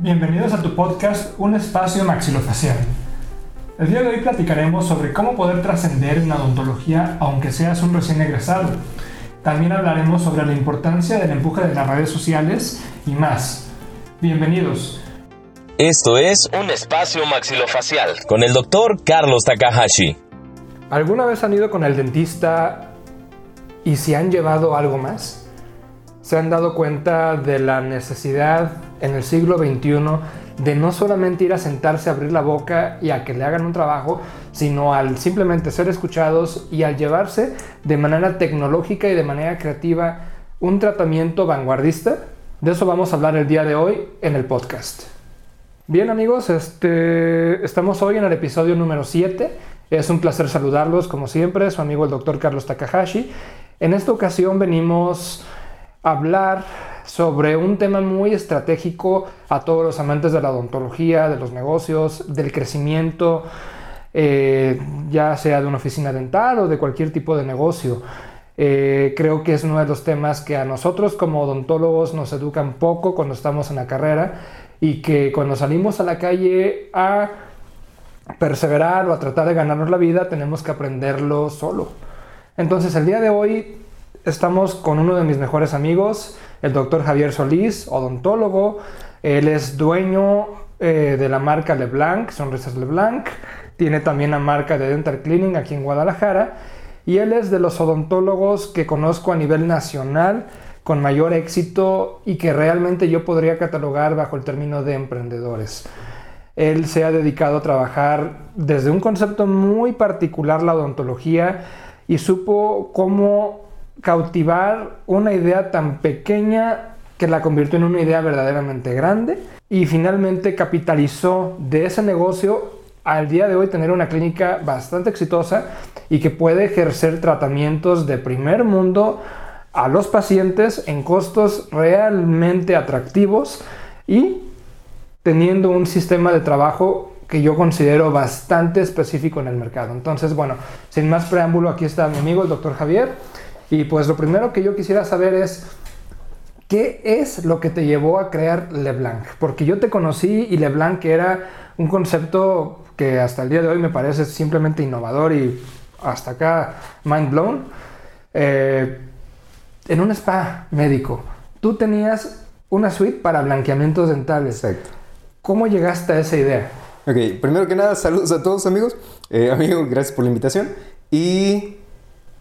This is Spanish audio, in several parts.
Bienvenidos a tu podcast Un Espacio Maxilofacial. El día de hoy platicaremos sobre cómo poder trascender en la odontología aunque seas un recién egresado. También hablaremos sobre la importancia del empuje de las redes sociales y más. Bienvenidos. Esto es Un Espacio Maxilofacial con el doctor Carlos Takahashi. ¿Alguna vez han ido con el dentista y se han llevado algo más? ¿Se han dado cuenta de la necesidad en el siglo XXI de no solamente ir a sentarse a abrir la boca y a que le hagan un trabajo, sino al simplemente ser escuchados y al llevarse de manera tecnológica y de manera creativa un tratamiento vanguardista? De eso vamos a hablar el día de hoy en el podcast. Bien amigos, este, estamos hoy en el episodio número 7. Es un placer saludarlos como siempre, su amigo el doctor Carlos Takahashi. En esta ocasión venimos a hablar sobre un tema muy estratégico a todos los amantes de la odontología, de los negocios, del crecimiento, eh, ya sea de una oficina dental o de cualquier tipo de negocio. Eh, creo que es uno de los temas que a nosotros como odontólogos nos educan poco cuando estamos en la carrera y que cuando salimos a la calle a perseverar o a tratar de ganarnos la vida tenemos que aprenderlo solo. Entonces el día de hoy estamos con uno de mis mejores amigos, el doctor Javier Solís, odontólogo. Él es dueño eh, de la marca LeBlanc, Sonrisas LeBlanc. Tiene también la marca de Dental Cleaning aquí en Guadalajara. Y él es de los odontólogos que conozco a nivel nacional con mayor éxito y que realmente yo podría catalogar bajo el término de emprendedores. Él se ha dedicado a trabajar desde un concepto muy particular, la odontología, y supo cómo cautivar una idea tan pequeña que la convirtió en una idea verdaderamente grande y finalmente capitalizó de ese negocio al día de hoy tener una clínica bastante exitosa y que puede ejercer tratamientos de primer mundo a los pacientes en costos realmente atractivos y teniendo un sistema de trabajo que yo considero bastante específico en el mercado. Entonces, bueno, sin más preámbulo, aquí está mi amigo el doctor Javier. Y pues lo primero que yo quisiera saber es, ¿qué es lo que te llevó a crear LeBlanc? Porque yo te conocí y LeBlanc era un concepto que hasta el día de hoy me parece simplemente innovador y hasta acá mind blown. Eh, en un spa médico, tú tenías una suite para blanqueamientos dentales. Exacto. ¿Cómo llegaste a esa idea? Ok, primero que nada, saludos a todos amigos. Eh, amigo, gracias por la invitación. Y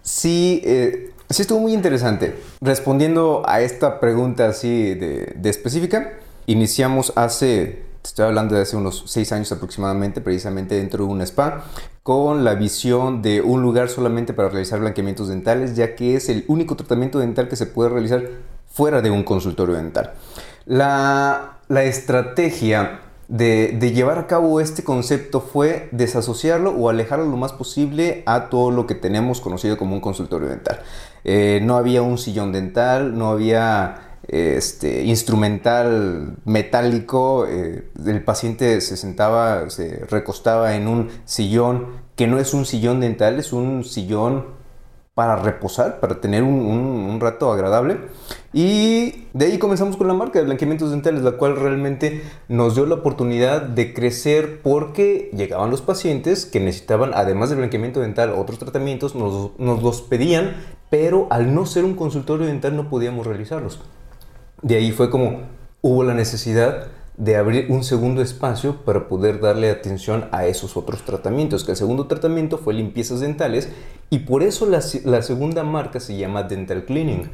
sí, eh, sí estuvo muy interesante. Respondiendo a esta pregunta así de, específica, iniciamos hace, estoy hablando de hace unos seis años aproximadamente, precisamente dentro de un spa, con la visión de un lugar solamente para realizar blanqueamientos dentales, ya que es el único tratamiento dental que se puede realizar fuera de un consultorio dental. La, la estrategia de, de, llevar a cabo este concepto fue desasociarlo o alejarlo lo más posible a todo lo que tenemos conocido como un consultorio dental. Eh, no había un sillón dental, no había este, instrumental metálico, eh, el paciente se sentaba, se recostaba en un sillón que no es un sillón dental, es un sillón para reposar, para tener un, rato agradable. Y de ahí comenzamos con la marca de blanqueamientos dentales, la cual realmente nos dio la oportunidad de crecer porque llegaban los pacientes que necesitaban, además del blanqueamiento dental, otros tratamientos, nos, nos los pedían, pero al no ser un consultorio dental no podíamos realizarlos. De ahí fue como hubo la necesidad de abrir un segundo espacio para poder darle atención a esos otros tratamientos, que el segundo tratamiento fue limpiezas dentales y por eso la, segunda marca se llama Dental Cleaning,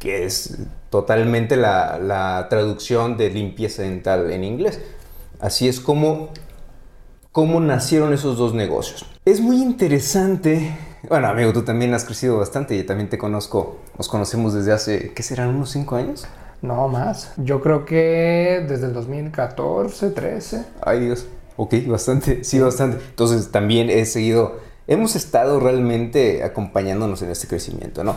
que es totalmente la, la, traducción de limpieza dental en inglés. Así es como, como nacieron esos dos negocios. Es muy interesante, bueno amigo, tú también has crecido bastante y también te conozco, nos conocemos desde hace, ¿qué serán? ¿Unos cinco años? No, más. Yo creo que desde el 2014, 13. Ay Dios. Ok, bastante, sí, bastante. Entonces también he seguido, hemos estado realmente acompañándonos en este crecimiento, ¿no?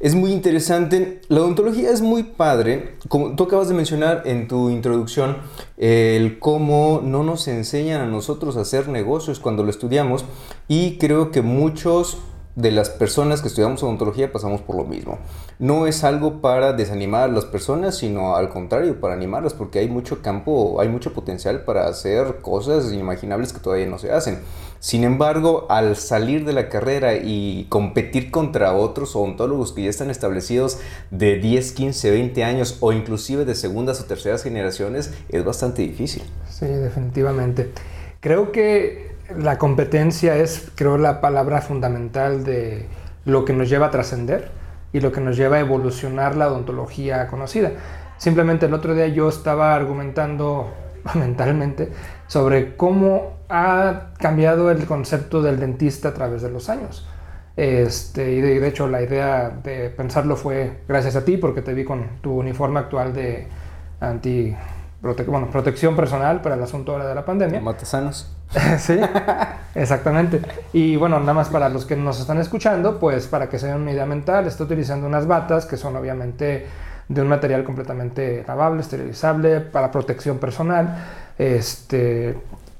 Es muy interesante. La odontología es muy padre. Como tú acabas de mencionar en tu introducción, el cómo no nos enseñan a nosotros a hacer negocios cuando lo estudiamos. Y creo que muchos de las personas que estudiamos odontología pasamos por lo mismo. No es algo para desanimar a las personas, sino al contrario, para animarlas, porque hay mucho campo, hay mucho potencial para hacer cosas inimaginables que todavía no se hacen. Sin embargo, al salir de la carrera y competir contra otros odontólogos que ya están establecidos de 10, 15, 20 años o inclusive de segundas o terceras generaciones, es bastante difícil. Sí, definitivamente. Creo que la competencia es, creo, la palabra fundamental de lo que nos lleva a trascender y lo que nos lleva a evolucionar la odontología conocida. Simplemente el otro día yo estaba argumentando mentalmente sobre cómo ha cambiado el concepto del dentista a través de los años. Este, y de, hecho la idea de pensarlo fue gracias a ti porque te vi con tu uniforme actual de anti bueno, protección personal para el asunto ahora de la pandemia. Matasanos. sí, exactamente. Y bueno, nada más para los que nos están escuchando, pues para que se den una idea mental, estoy utilizando unas batas que son obviamente de un material completamente lavable, esterilizable, para protección personal, este,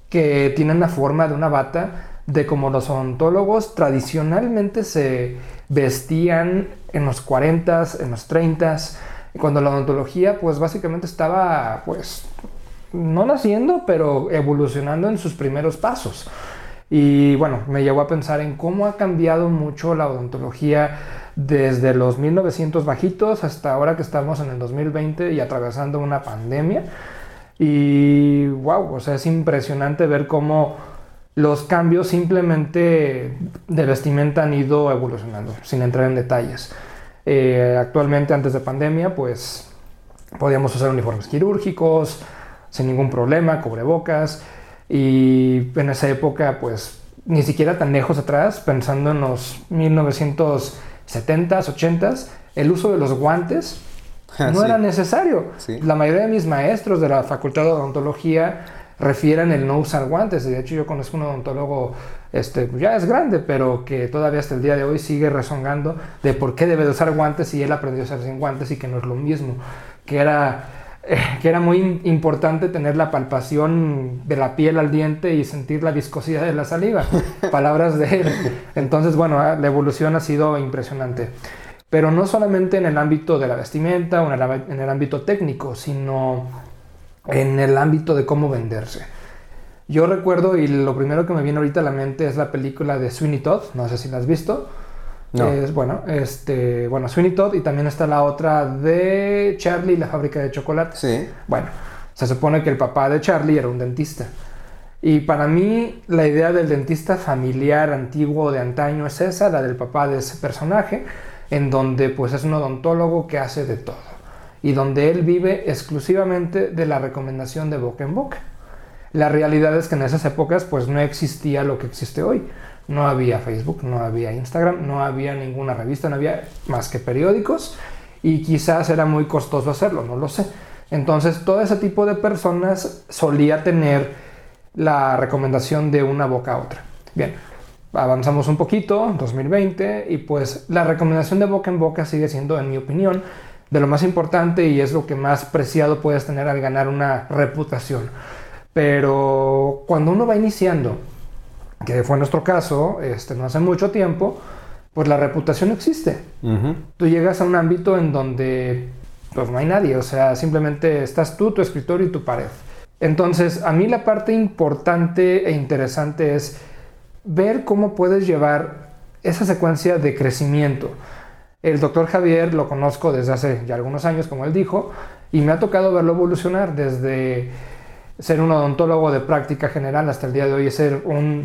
que tienen la forma de una bata de como los odontólogos tradicionalmente se vestían en los 40s, en los 30s, cuando la odontología pues básicamente estaba pues no naciendo, pero evolucionando en sus primeros pasos. Y bueno, me llevó a pensar en cómo ha cambiado mucho la odontología desde los 1900 bajitos hasta ahora que estamos en el 2020 y atravesando una pandemia. Y wow, o sea, es impresionante ver cómo los cambios simplemente de vestimenta han ido evolucionando, sin entrar en detalles. Eh, actualmente, antes de pandemia, pues podíamos usar uniformes quirúrgicos sin ningún problema, cubrebocas. Y en esa época, pues ni siquiera tan lejos atrás, pensando en los 1970s, 80s, el uso de los guantes ah, no era necesario. La mayoría de mis maestros de la Facultad de Odontología refieren el no usar guantes. De hecho, yo conozco un odontólogo, este, ya es grande, pero que todavía hasta el día de hoy sigue rezongando de por qué debe de usar guantes si él aprendió a usar sin guantes y que no es lo mismo. Que era, eh, que era muy importante tener la palpación de la piel al diente y sentir la viscosidad de la saliva. Palabras de él. Entonces, bueno, ah, la evolución ha sido impresionante. Pero no solamente en el ámbito de la vestimenta o en el ámbito técnico, sino en el ámbito de cómo venderse. Yo recuerdo, y lo primero que me viene ahorita a la mente es la película de Sweeney Todd, no sé si la has visto. No. Es, bueno, este, bueno, Sweeney Todd y también está la otra de Charlie, la fábrica de chocolate. Sí. Bueno, se supone que el papá de Charlie era un dentista. Y para mí la idea del dentista familiar antiguo de antaño es esa, la del papá de ese personaje, en donde pues es un odontólogo que hace de todo y donde él vive exclusivamente de la recomendación de boca en boca. La realidad es que en esas épocas pues no existía lo que existe hoy. No había Facebook, no había Instagram, no había ninguna revista, no había más que periódicos y quizás era muy costoso hacerlo, no lo sé. Entonces todo ese tipo de personas solía tener la recomendación de una boca a otra. Bien, avanzamos un poquito, 2020, y pues la recomendación de boca en boca sigue siendo, en mi opinión, de lo más importante y es lo que más preciado puedes tener al ganar una reputación. Pero cuando uno va iniciando, que fue nuestro caso, este, no hace mucho tiempo, pues la reputación existe. Tú llegas a un ámbito en donde pues no hay nadie, o sea, simplemente estás tú, tu escritorio y tu pared. Entonces, a mí la parte importante e interesante es ver cómo puedes llevar esa secuencia de crecimiento. El doctor Javier lo conozco desde hace ya algunos años, como él dijo, y me ha tocado verlo evolucionar desde ser un odontólogo de práctica general hasta el día de hoy ser un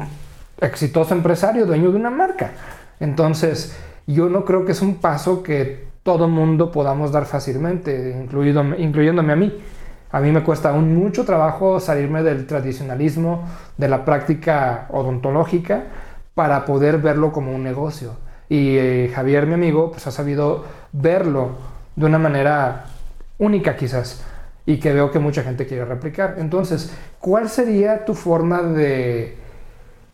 exitoso empresario, dueño de una marca. Entonces, yo no creo que es un paso que todo mundo podamos dar fácilmente, incluido, incluyéndome a mí. A mí me cuesta aún mucho trabajo salirme del tradicionalismo, de la práctica odontológica, para poder verlo como un negocio. Y eh, Javier, mi amigo, pues ha sabido verlo de una manera única quizás y que veo que mucha gente quiere replicar. Entonces, ¿cuál sería tu forma de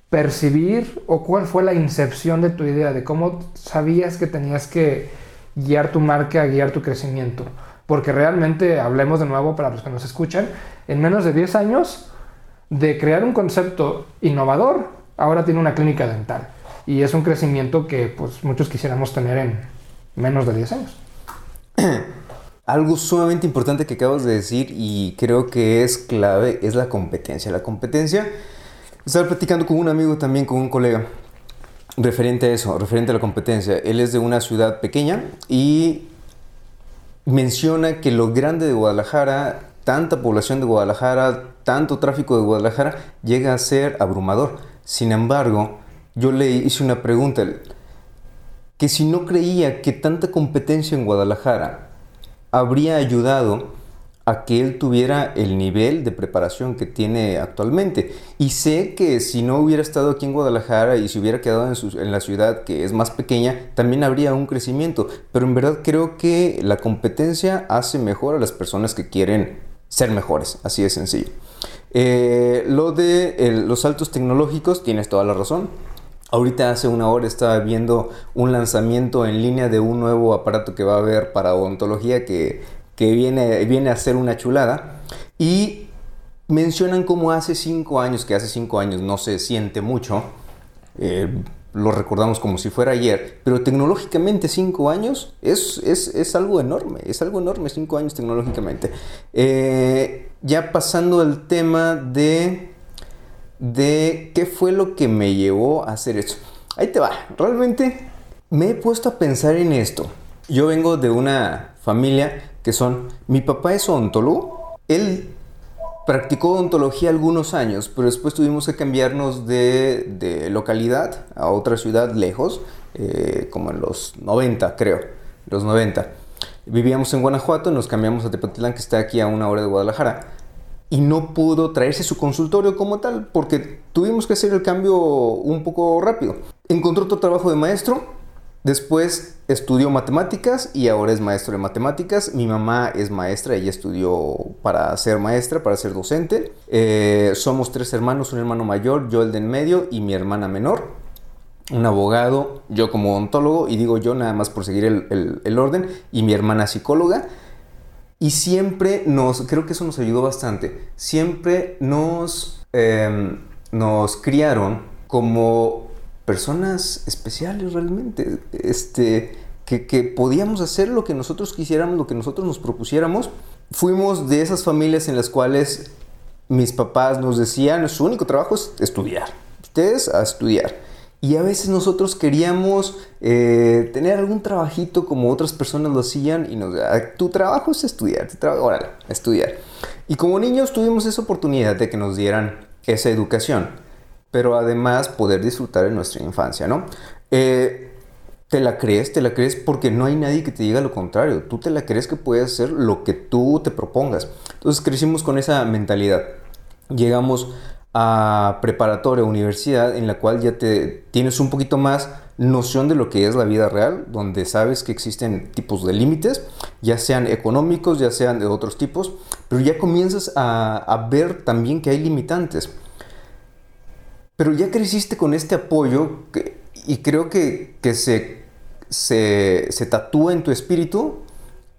percibir o cuál fue la incepción de tu idea de cómo sabías que tenías que guiar tu marca, guiar tu crecimiento? Porque realmente, hablemos de nuevo para los que nos escuchan, en menos de 10 años de crear un concepto innovador, ahora tiene una clínica dental y es un crecimiento que pues muchos quisiéramos tener en menos de 10 años. Algo sumamente importante que acabas de decir y creo que es clave es la competencia. La competencia, estaba platicando con un amigo también, con un colega, referente a eso, referente a la competencia. Él es de una ciudad pequeña y menciona que lo grande de Guadalajara, tanta población de Guadalajara, tanto tráfico de Guadalajara, llega a ser abrumador. Sin embargo, yo le hice una pregunta, que si no creía que tanta competencia en Guadalajara habría ayudado a que él tuviera el nivel de preparación que tiene actualmente. Y sé que si no hubiera estado aquí en Guadalajara y si hubiera quedado en, la ciudad que es más pequeña, también habría un crecimiento. Pero en verdad creo que la competencia hace mejor a las personas que quieren ser mejores. Así de sencillo. Eh, lo de los saltos tecnológicos, tienes toda la razón. Ahorita hace una hora estaba viendo un lanzamiento en línea de un nuevo aparato que va a haber para odontología que, viene, viene a ser una chulada. Y mencionan como hace cinco años, que hace cinco años no se siente mucho, eh, lo recordamos como si fuera ayer, pero tecnológicamente cinco años es, es, algo enorme, es algo enorme cinco años tecnológicamente. Eh, ya pasando al tema de de qué fue lo que me llevó a hacer eso. Ahí te va, realmente me he puesto a pensar en esto. Yo vengo de una familia que son, mi papá es odontólogo, él practicó odontología algunos años, pero después tuvimos que cambiarnos de, localidad a otra ciudad lejos, eh, como en los 90 creo, los 90. Vivíamos en Guanajuato, nos cambiamos a Tepatitlán que está aquí a una hora de Guadalajara y no pudo traerse su consultorio como tal porque tuvimos que hacer el cambio un poco rápido. Encontró otro trabajo de maestro, después estudió matemáticas y ahora es maestro de matemáticas. Mi mamá es maestra, ella estudió para ser maestra, para ser docente. Eh, somos tres hermanos, un hermano mayor, yo el de en medio y mi hermana menor un abogado, yo como odontólogo, y digo yo nada más por seguir el, el, orden, y mi hermana psicóloga. Y siempre nos, creo que eso nos ayudó bastante, siempre nos, em, nos criaron como personas especiales realmente, este, que, que, podíamos hacer lo que nosotros quisiéramos, lo que nosotros nos propusiéramos. Fuimos de esas familias en las cuales mis papás nos decían, su único trabajo es estudiar, ustedes a estudiar. Y a veces nosotros queríamos eh, tener algún trabajito como otras personas lo hacían y nos ah, tu trabajo es estudiar, tu trabajo, órale, estudiar. Y como niños tuvimos esa oportunidad de que nos dieran esa educación, pero además poder disfrutar de nuestra infancia, ¿no? Eh, te la crees, te la crees porque no hay nadie que te diga lo contrario. Tú te la crees que puedes hacer lo que tú te propongas. Entonces crecimos con esa mentalidad. Llegamos a preparatoria, universidad, en la cual ya te tienes un poquito más noción de lo que es la vida real, donde sabes que existen tipos de límites, ya sean económicos, ya sean de otros tipos, pero ya comienzas a, ver también que hay limitantes. Pero ya creciste con este apoyo y creo que, se, se, se tatúa en tu espíritu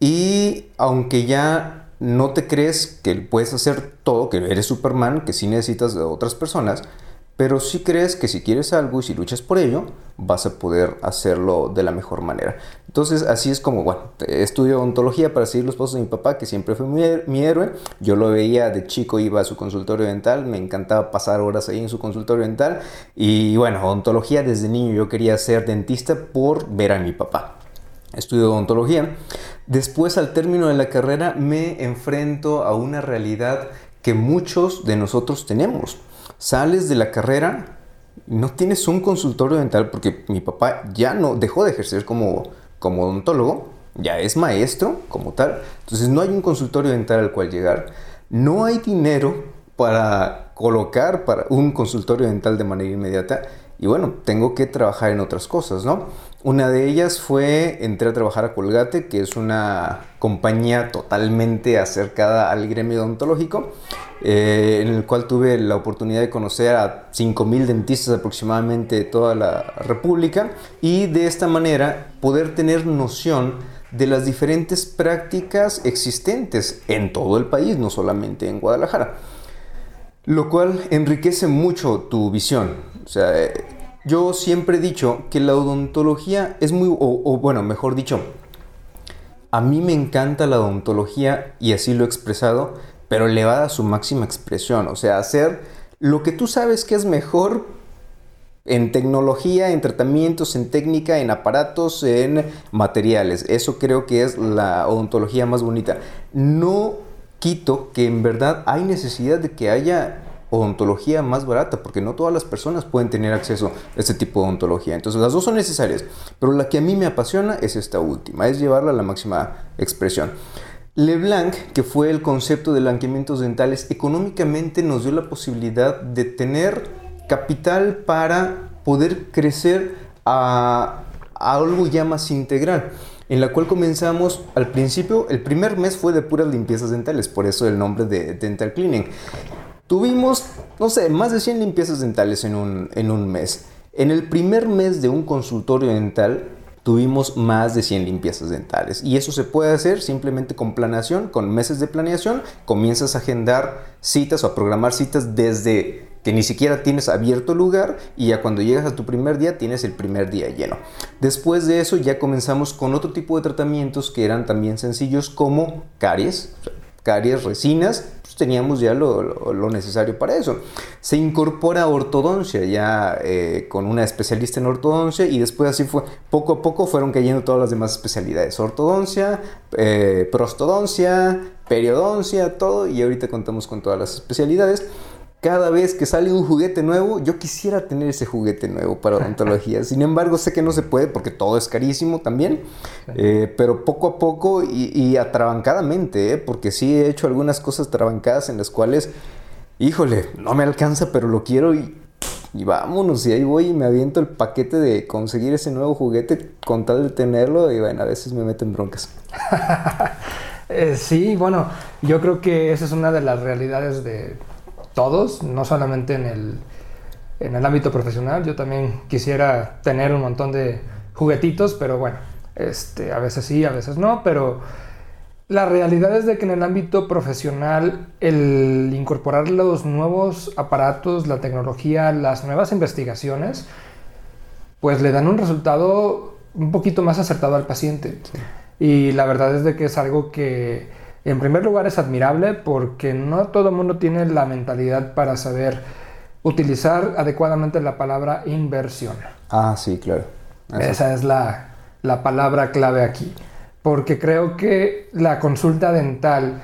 y aunque ya no te crees que puedes hacer todo, que eres Superman, que sí necesitas de otras personas, pero sí crees que si quieres algo y si luchas por ello, vas a poder hacerlo de la mejor manera. Entonces, así es como, bueno, estudio ontología para seguir los pasos de mi papá, que siempre fue mi, héroe. Yo lo veía de chico, iba a su consultorio dental, me encantaba pasar horas ahí en su consultorio dental. Y bueno, ontología desde niño yo quería ser dentista por ver a mi papá. Estudio odontología. Después, al término de la carrera, me enfrento a una realidad que muchos de nosotros tenemos. Sales de la carrera, no tienes un consultorio dental porque mi papá ya no dejó de ejercer como, como odontólogo, ya es maestro como tal. Entonces no hay un consultorio dental al cual llegar. No hay dinero para colocar para un consultorio dental de manera inmediata. Y bueno, tengo que trabajar en otras cosas, ¿no? Una de ellas fue, entré a trabajar a Colgate, que es una compañía totalmente acercada al gremio odontológico, eh, en el cual tuve la oportunidad de conocer a 5.000 dentistas aproximadamente de toda la República y de esta manera poder tener noción de las diferentes prácticas existentes en todo el país, no solamente en Guadalajara. Lo cual enriquece mucho tu visión. O sea, Yo siempre he dicho que la odontología es muy, o, o bueno, mejor dicho, a mí me encanta la odontología y así lo he expresado, pero elevada a su máxima expresión. O sea, hacer lo que tú sabes que es mejor en tecnología, en tratamientos, en técnica, en aparatos, en materiales. Eso creo que es la odontología más bonita. No quito que en verdad hay necesidad de que haya odontología más barata, porque no todas las personas pueden tener acceso a este tipo de odontología. Entonces las dos son necesarias, pero la que a mí me apasiona es esta última, es llevarla a la máxima expresión. Leblanc, que fue el concepto de blanqueamientos dentales, económicamente nos dio la posibilidad de tener capital para poder crecer a, algo ya más integral en la cual comenzamos al principio, el primer mes fue de puras limpiezas dentales, por eso el nombre de Dental Cleaning. Tuvimos, no sé, más de 100 limpiezas dentales en un, en un mes. En el primer mes de un consultorio dental tuvimos más de 100 limpiezas dentales. Y eso se puede hacer simplemente con planeación, con meses de planeación. Comienzas a agendar citas o a programar citas desde que ni siquiera tienes abierto lugar y ya cuando llegas a tu primer día tienes el primer día lleno. Después de eso ya comenzamos con otro tipo de tratamientos que eran también sencillos como caries, caries, resinas, teníamos ya lo, necesario para eso. Se incorpora ortodoncia ya eh, con una especialista en ortodoncia y después así fue, poco a poco fueron cayendo todas las demás especialidades. Ortodoncia, eh, prostodoncia, periodoncia, todo y ahorita contamos con todas las especialidades cada vez que sale un juguete nuevo, yo quisiera tener ese juguete nuevo para odontología. Sin embargo, sé que no se puede porque todo es carísimo también, eh, pero poco a poco y, atrabancadamente, ¿eh? porque sí he hecho algunas cosas trabancadas en las cuales, híjole, no me alcanza, pero lo quiero y, y vámonos, y ahí voy y me aviento el paquete de conseguir ese nuevo juguete con tal de tenerlo y bueno, a veces me meten broncas. Eh, sí, bueno, yo creo que esa es una de las realidades de todos, no solamente en el, en el ámbito profesional. Yo también quisiera tener un montón de juguetitos, pero bueno, este, a veces sí, a veces no, pero la realidad es de que en el ámbito profesional el incorporar los nuevos aparatos, la tecnología, las nuevas investigaciones, pues le dan un resultado un poquito más acertado al paciente. Y la verdad es de que es algo que en primer lugar es admirable porque no todo el mundo tiene la mentalidad para saber utilizar adecuadamente la palabra inversión. Ah, sí, claro. Esa es la, la palabra clave aquí. Porque creo que la consulta dental,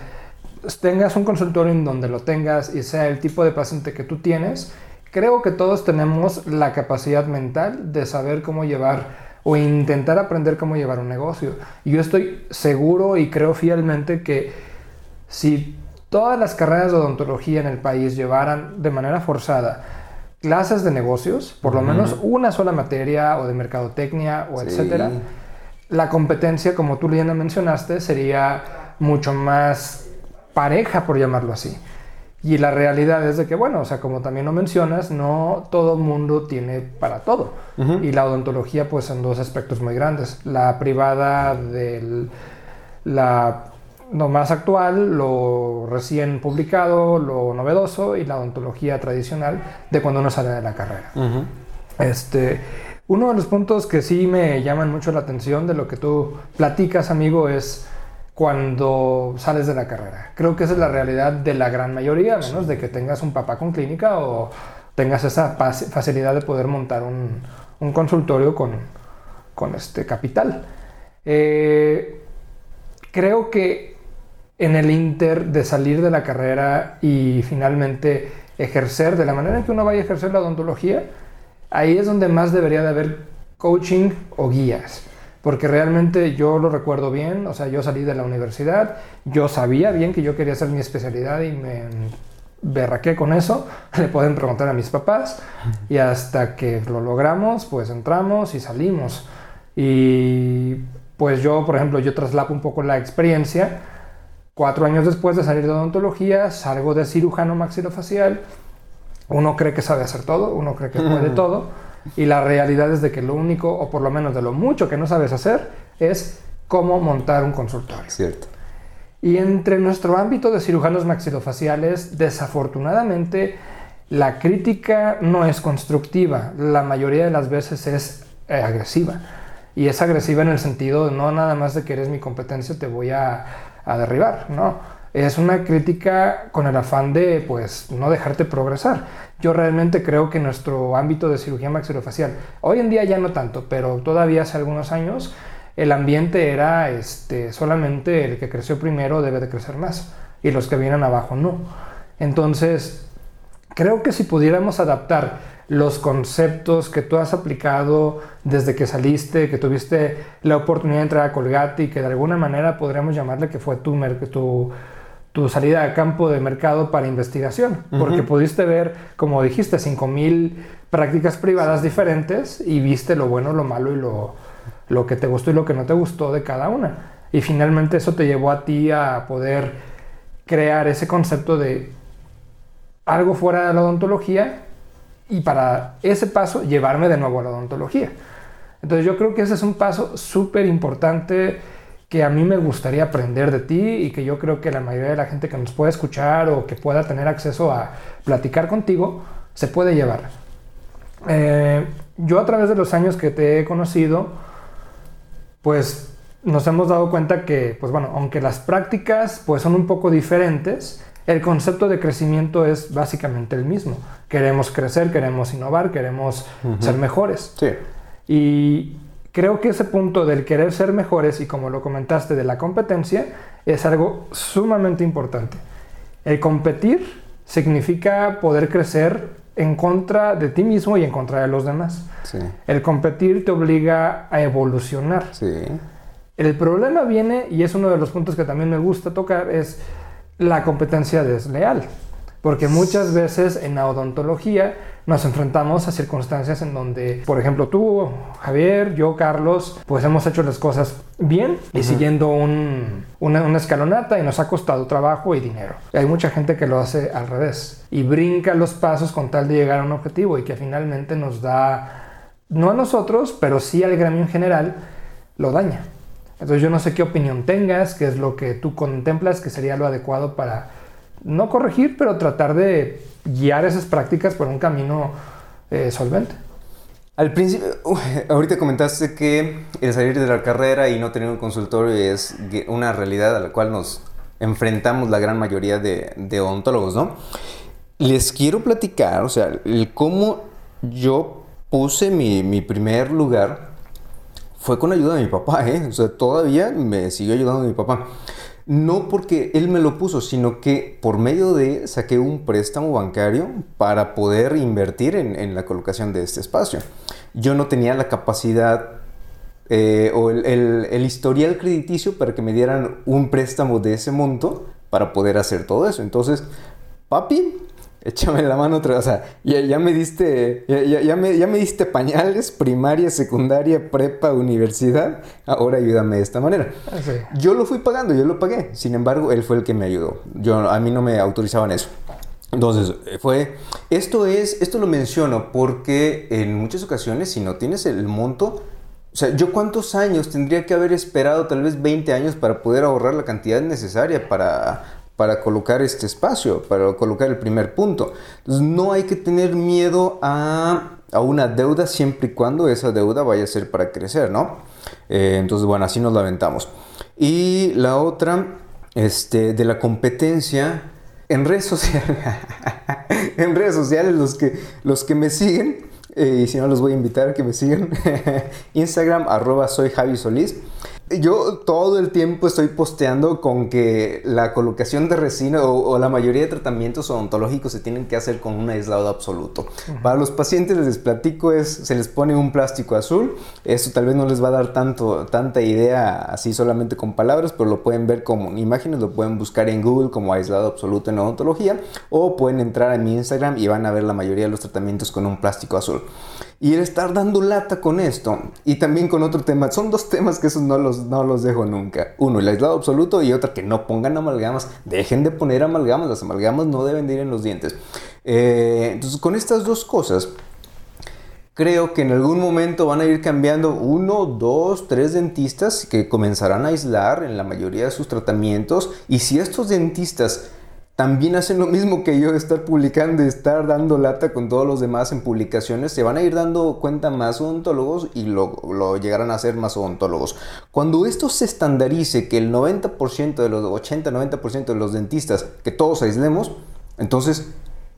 tengas un consultorio en donde lo tengas y sea el tipo de paciente que tú tienes, creo que todos tenemos la capacidad mental de saber cómo llevar o intentar aprender cómo llevar un negocio. Y yo estoy seguro y creo fielmente que si todas las carreras de odontología en el país llevaran de manera forzada clases de negocios, por lo menos una sola materia o de mercadotecnia o etcétera, la competencia, como tú Liana mencionaste, sería mucho más pareja, por llamarlo así. Y la realidad es de que, bueno, o sea, como también lo mencionas, no todo mundo tiene para todo. Y la odontología, pues, en dos aspectos muy grandes. La privada del... La, lo más actual, lo recién publicado, lo novedoso y la odontología tradicional de cuando uno sale de la carrera. Este, uno de los puntos que sí me llaman mucho la atención de lo que tú platicas, amigo, es cuando sales de la carrera. Creo que esa es la realidad de la gran mayoría, a menos de que tengas un papá con clínica o tengas esa facilidad de poder montar un, consultorio con, este capital. Eh, creo que en el inter de salir de la carrera y finalmente ejercer de la manera en que uno vaya a ejercer la odontología, ahí es donde más debería de haber coaching o guías porque realmente yo lo recuerdo bien, o sea, yo salí de la universidad, yo sabía bien que yo quería hacer mi especialidad y me berraqué con eso, le pueden preguntar a mis papás, y hasta que lo logramos, pues entramos y salimos. Y pues yo, por ejemplo, yo traslapo un poco la experiencia. Cuatro años después de salir de odontología, salgo de cirujano maxilofacial. Uno cree que sabe hacer todo, uno cree que puede todo y la realidad es de que lo único, o por lo menos de lo mucho que no sabes hacer, es cómo montar un consultorio. Cierto. Y entre nuestro ámbito de cirujanos maxilofaciales, desafortunadamente, la crítica no es constructiva, la mayoría de las veces es eh, agresiva. Y es agresiva en el sentido no nada más de que eres mi competencia te voy a, a derribar, no. Es una crítica con el afán de, pues, no dejarte progresar. Yo realmente creo que nuestro ámbito de cirugía maxilofacial, hoy en día ya no tanto, pero todavía hace algunos años, el ambiente era este, solamente el que creció primero debe de crecer más y los que vienen abajo no. Entonces, creo que si pudiéramos adaptar los conceptos que tú has aplicado desde que saliste, que tuviste la oportunidad de entrar a Colgate y que de alguna manera podríamos llamarle que fue tu, tu, tu salida a campo de mercado para investigación, porque pudiste ver, como dijiste, 5.000 prácticas privadas diferentes y viste lo bueno, lo malo y lo, lo que te gustó y lo que no te gustó de cada una. Y finalmente eso te llevó a ti a poder crear ese concepto de algo fuera de la odontología y para ese paso llevarme de nuevo a la odontología. Entonces yo creo que ese es un paso súper importante que a mí me gustaría aprender de ti y que yo creo que la mayoría de la gente que nos pueda escuchar o que pueda tener acceso a platicar contigo se puede llevar. Eh, yo a través de los años que te he conocido, pues nos hemos dado cuenta que, pues bueno, aunque las prácticas pues son un poco diferentes, el concepto de crecimiento es básicamente el mismo. Queremos crecer, queremos innovar, queremos ser mejores. Sí. Y creo que ese punto del querer ser mejores y como lo comentaste de la competencia es algo sumamente importante. El competir significa poder crecer en contra de ti mismo y en contra de los demás. Sí. El competir te obliga a evolucionar. Sí. El problema viene, y es uno de los puntos que también me gusta tocar, es la competencia desleal. Porque muchas veces en la odontología nos enfrentamos a circunstancias en donde, por ejemplo, tú, Javier, yo, Carlos, pues hemos hecho las cosas bien y siguiendo un, una, una, escalonata y nos ha costado trabajo y dinero. hay mucha gente que lo hace al revés y brinca los pasos con tal de llegar a un objetivo y que finalmente nos da, no a nosotros, pero sí al gremio en general, lo daña. Entonces yo no sé qué opinión tengas, qué es lo que tú contemplas que sería lo adecuado para no corregir, pero tratar de guiar esas prácticas por un camino eh, solvente. Al principio, uh, ahorita comentaste que el salir de la carrera y no tener un consultorio es una realidad a la cual nos enfrentamos la gran mayoría de, de odontólogos, ¿no? Les quiero platicar, o sea, el cómo yo puse mi, mi primer lugar fue con ayuda de mi papá, ¿eh? O sea, todavía me siguió ayudando mi papá. No porque él me lo puso, sino que por medio de saqué un préstamo bancario para poder invertir en, la colocación de este espacio. Yo no tenía la capacidad eh, o el, el, historial crediticio para que me dieran un préstamo de ese monto para poder hacer todo eso. Entonces, papi, échame la mano otra vez. O sea, ya, me diste, ya, me, ya me diste pañales, primaria, secundaria, prepa, universidad. Ahora ayúdame de esta manera. Ah, yo lo fui pagando, yo lo pagué. Sin embargo, él fue el que me ayudó. Yo, a mí no me autorizaban eso. Entonces, fue, esto es, esto lo menciono porque en muchas ocasiones, si no tienes el monto, o sea, ¿yo cuántos años tendría que haber esperado? Tal vez 20 años para poder ahorrar la cantidad necesaria para, para colocar este espacio, para colocar el primer punto. Entonces no hay que tener miedo a, a una deuda siempre y cuando esa deuda vaya a ser para crecer, ¿no? Eh, entonces, bueno, así nos la aventamos. Y la otra, este, de la competencia, en redes sociales, en redes sociales los que, los que me siguen, eh, y si no los voy a invitar a que me sigan, Instagram, arroba soy Javi Solís. Yo todo el tiempo estoy posteando con que la colocación de resina o, la mayoría de tratamientos odontológicos se tienen que hacer con un aislado absoluto. Para los pacientes les platico es se les pone un plástico azul. Eso tal vez no les va a dar tanto tanta idea así solamente con palabras, pero lo pueden ver como imágenes, lo pueden buscar en Google como aislado absoluto en odontología o pueden entrar a mi Instagram y van a ver la mayoría de los tratamientos con un plástico azul. Y el estar dando lata con esto y también con otro tema, son dos temas que esos no los, no los dejo nunca. Uno, el aislado absoluto y otro, que no pongan amalgamas, dejen de poner amalgamas, las amalgamas no deben de ir en los dientes. Eh, entonces con estas dos cosas, creo que en algún momento van a ir cambiando uno, dos, tres dentistas que comenzarán a aislar en la mayoría de sus tratamientos y si estos dentistas también hacen lo mismo que yo, estar publicando, estar dando lata con todos los demás en publicaciones, se van a ir dando cuenta más odontólogos y lo, lo llegarán a ser más odontólogos. Cuando esto se estandarice, que el 90% de los 80-90% de los dentistas, que todos aislemos, entonces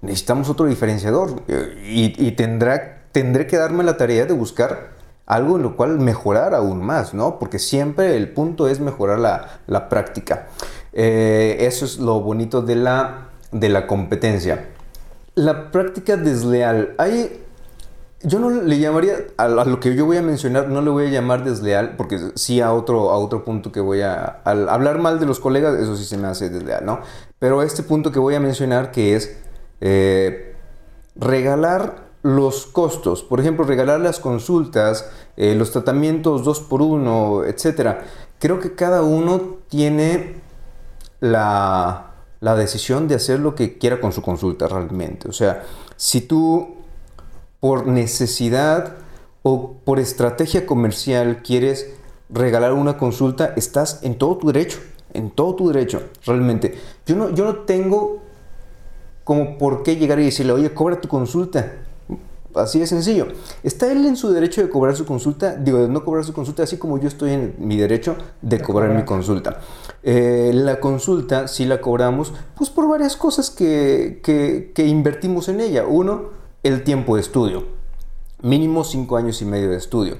necesitamos otro diferenciador y, y tendrá, tendré que darme la tarea de buscar algo en lo cual mejorar aún más, ¿no? Porque siempre el punto es mejorar la, la práctica. Eh, eso es lo bonito de la, de la competencia. La práctica desleal. Hay, yo no le llamaría, a, lo que yo voy a mencionar, no le voy a llamar desleal, porque sí a otro, a otro punto que voy a... Al hablar mal de los colegas, eso sí se me hace desleal, ¿no? Pero este punto que voy a mencionar que es eh, regalar los costos, por ejemplo, regalar las consultas, eh, los tratamientos 2 por 1 etc. Creo que cada uno tiene la, decisión de hacer lo que quiera con su consulta realmente. O sea, si tú por necesidad o por estrategia comercial quieres regalar una consulta, estás en todo tu derecho, en todo tu derecho, realmente. Yo no, yo no tengo como por qué llegar y decirle, oye, cobra tu consulta. Así de sencillo. Está él en su derecho de cobrar su consulta, digo, de no cobrar su consulta, así como yo estoy en mi derecho de, cobrar, mi consulta. Eh, la consulta, si la cobramos, pues por varias cosas que, que invertimos en ella. Uno, el tiempo de estudio. Mínimo cinco años y medio de estudio.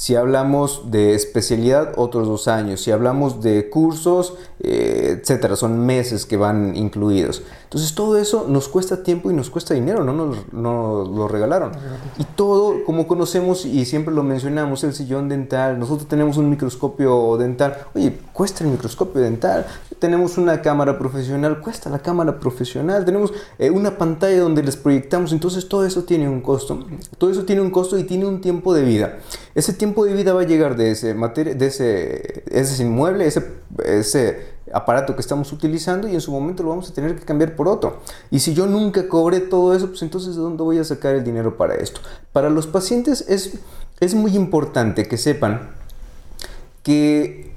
Si hablamos de especialidad, otros dos años. Si hablamos de cursos, eh, etcétera, son meses que van incluidos. Entonces todo eso nos cuesta tiempo y nos cuesta dinero, no nos lo regalaron. Y todo, como conocemos y siempre lo mencionamos, el sillón dental, nosotros tenemos un microscopio dental, oye, cuesta el microscopio dental, tenemos una cámara profesional, cuesta la cámara profesional, tenemos eh, una pantalla donde les proyectamos, entonces todo eso tiene un costo, todo eso tiene un costo y tiene un tiempo de vida. Ese tiempo de vida va a llegar de ese, de ese, ese inmueble, ese, ese aparato que estamos utilizando y en su momento lo vamos a tener que cambiar por otro. Y si yo nunca cobré todo eso, pues entonces ¿de dónde voy a sacar el dinero para esto? Para los pacientes es, es muy importante que sepan que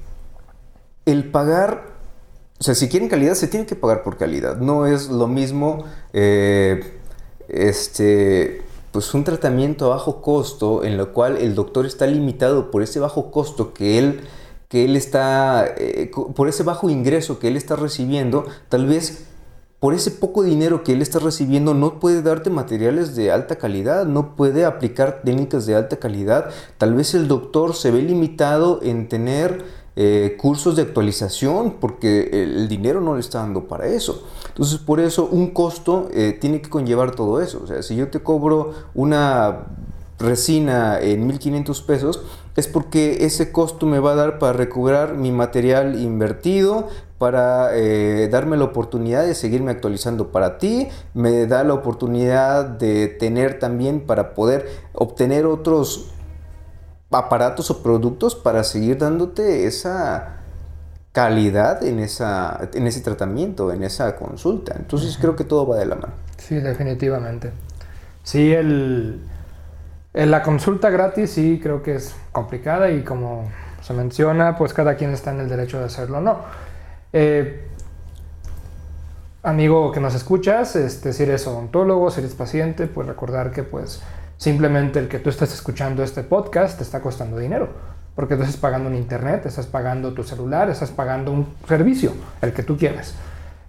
el pagar, o sea, si quieren calidad, se tiene que pagar por calidad. No es lo mismo, eh, este pues un tratamiento a bajo costo en lo cual el doctor está limitado por ese bajo costo que él que él está eh, por ese bajo ingreso que él está recibiendo tal vez por ese poco dinero que él está recibiendo no puede darte materiales de alta calidad, no puede aplicar técnicas de alta calidad. Tal vez el doctor se ve limitado en tener eh, cursos de actualización porque el dinero no le está dando para eso. Entonces por eso un costo eh, tiene que conllevar todo eso. O sea, si yo te cobro una resina en 1500 pesos es porque ese costo me va a dar para recuperar mi material invertido, para eh, darme la oportunidad de seguirme actualizando para ti, me da la oportunidad de tener también para poder obtener otros aparatos o productos para seguir dándote esa calidad en, esa, en ese tratamiento, en esa consulta. Entonces creo que todo va de la mano. Sí, definitivamente. Sí, el, la consulta gratis sí creo que es complicada y como se menciona, pues cada quien está en el derecho de hacerlo no. Eh, amigo que nos escuchas, este, si eres odontólogo, si eres paciente, pues recordar que pues Simplemente el que tú estés escuchando este podcast te está costando dinero, porque tú estás pagando un internet, estás pagando tu celular, estás pagando un servicio, el que tú quieres.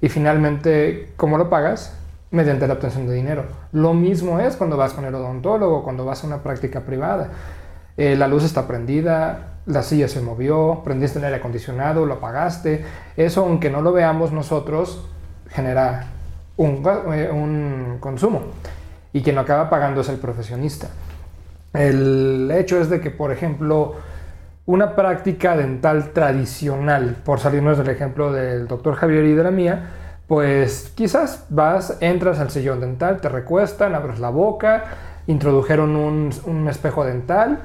Y finalmente, ¿cómo lo pagas? Mediante la obtención de dinero. Lo mismo es cuando vas con el odontólogo, cuando vas a una práctica privada. Eh, la luz está prendida, la silla se movió, prendiste el aire acondicionado, lo apagaste. Eso, aunque no lo veamos nosotros, genera un, eh, un consumo y quien lo acaba pagando es el profesionista. El hecho es de que, por ejemplo, una práctica dental tradicional, por salirnos del ejemplo del doctor Javier y de la mía, pues quizás vas, entras al sillón dental, te recuestan, abres la boca, introdujeron un, un espejo dental,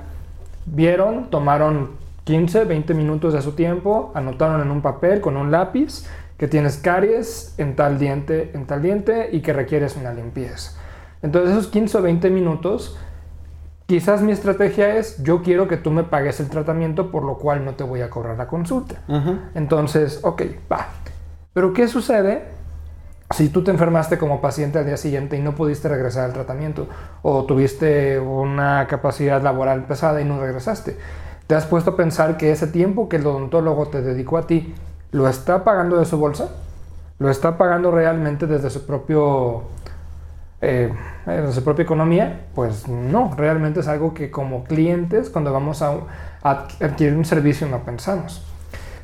vieron, tomaron 15, 20 minutos de su tiempo, anotaron en un papel con un lápiz que tienes caries en tal diente, en tal diente y que requieres una limpieza. Entonces esos 15 o 20 minutos, quizás mi estrategia es, yo quiero que tú me pagues el tratamiento, por lo cual no te voy a cobrar la consulta. Entonces, ok, va. Pero ¿qué sucede si tú te enfermaste como paciente al día siguiente y no pudiste regresar al tratamiento o tuviste una capacidad laboral pesada y no regresaste, ¿te has puesto a pensar que ese tiempo que el odontólogo te dedicó a ti lo está pagando de su bolsa? ¿Lo está pagando realmente desde su propio eh, desde su propia economía? Pues no, realmente es algo que como clientes cuando vamos a, a adquirir un servicio no pensamos.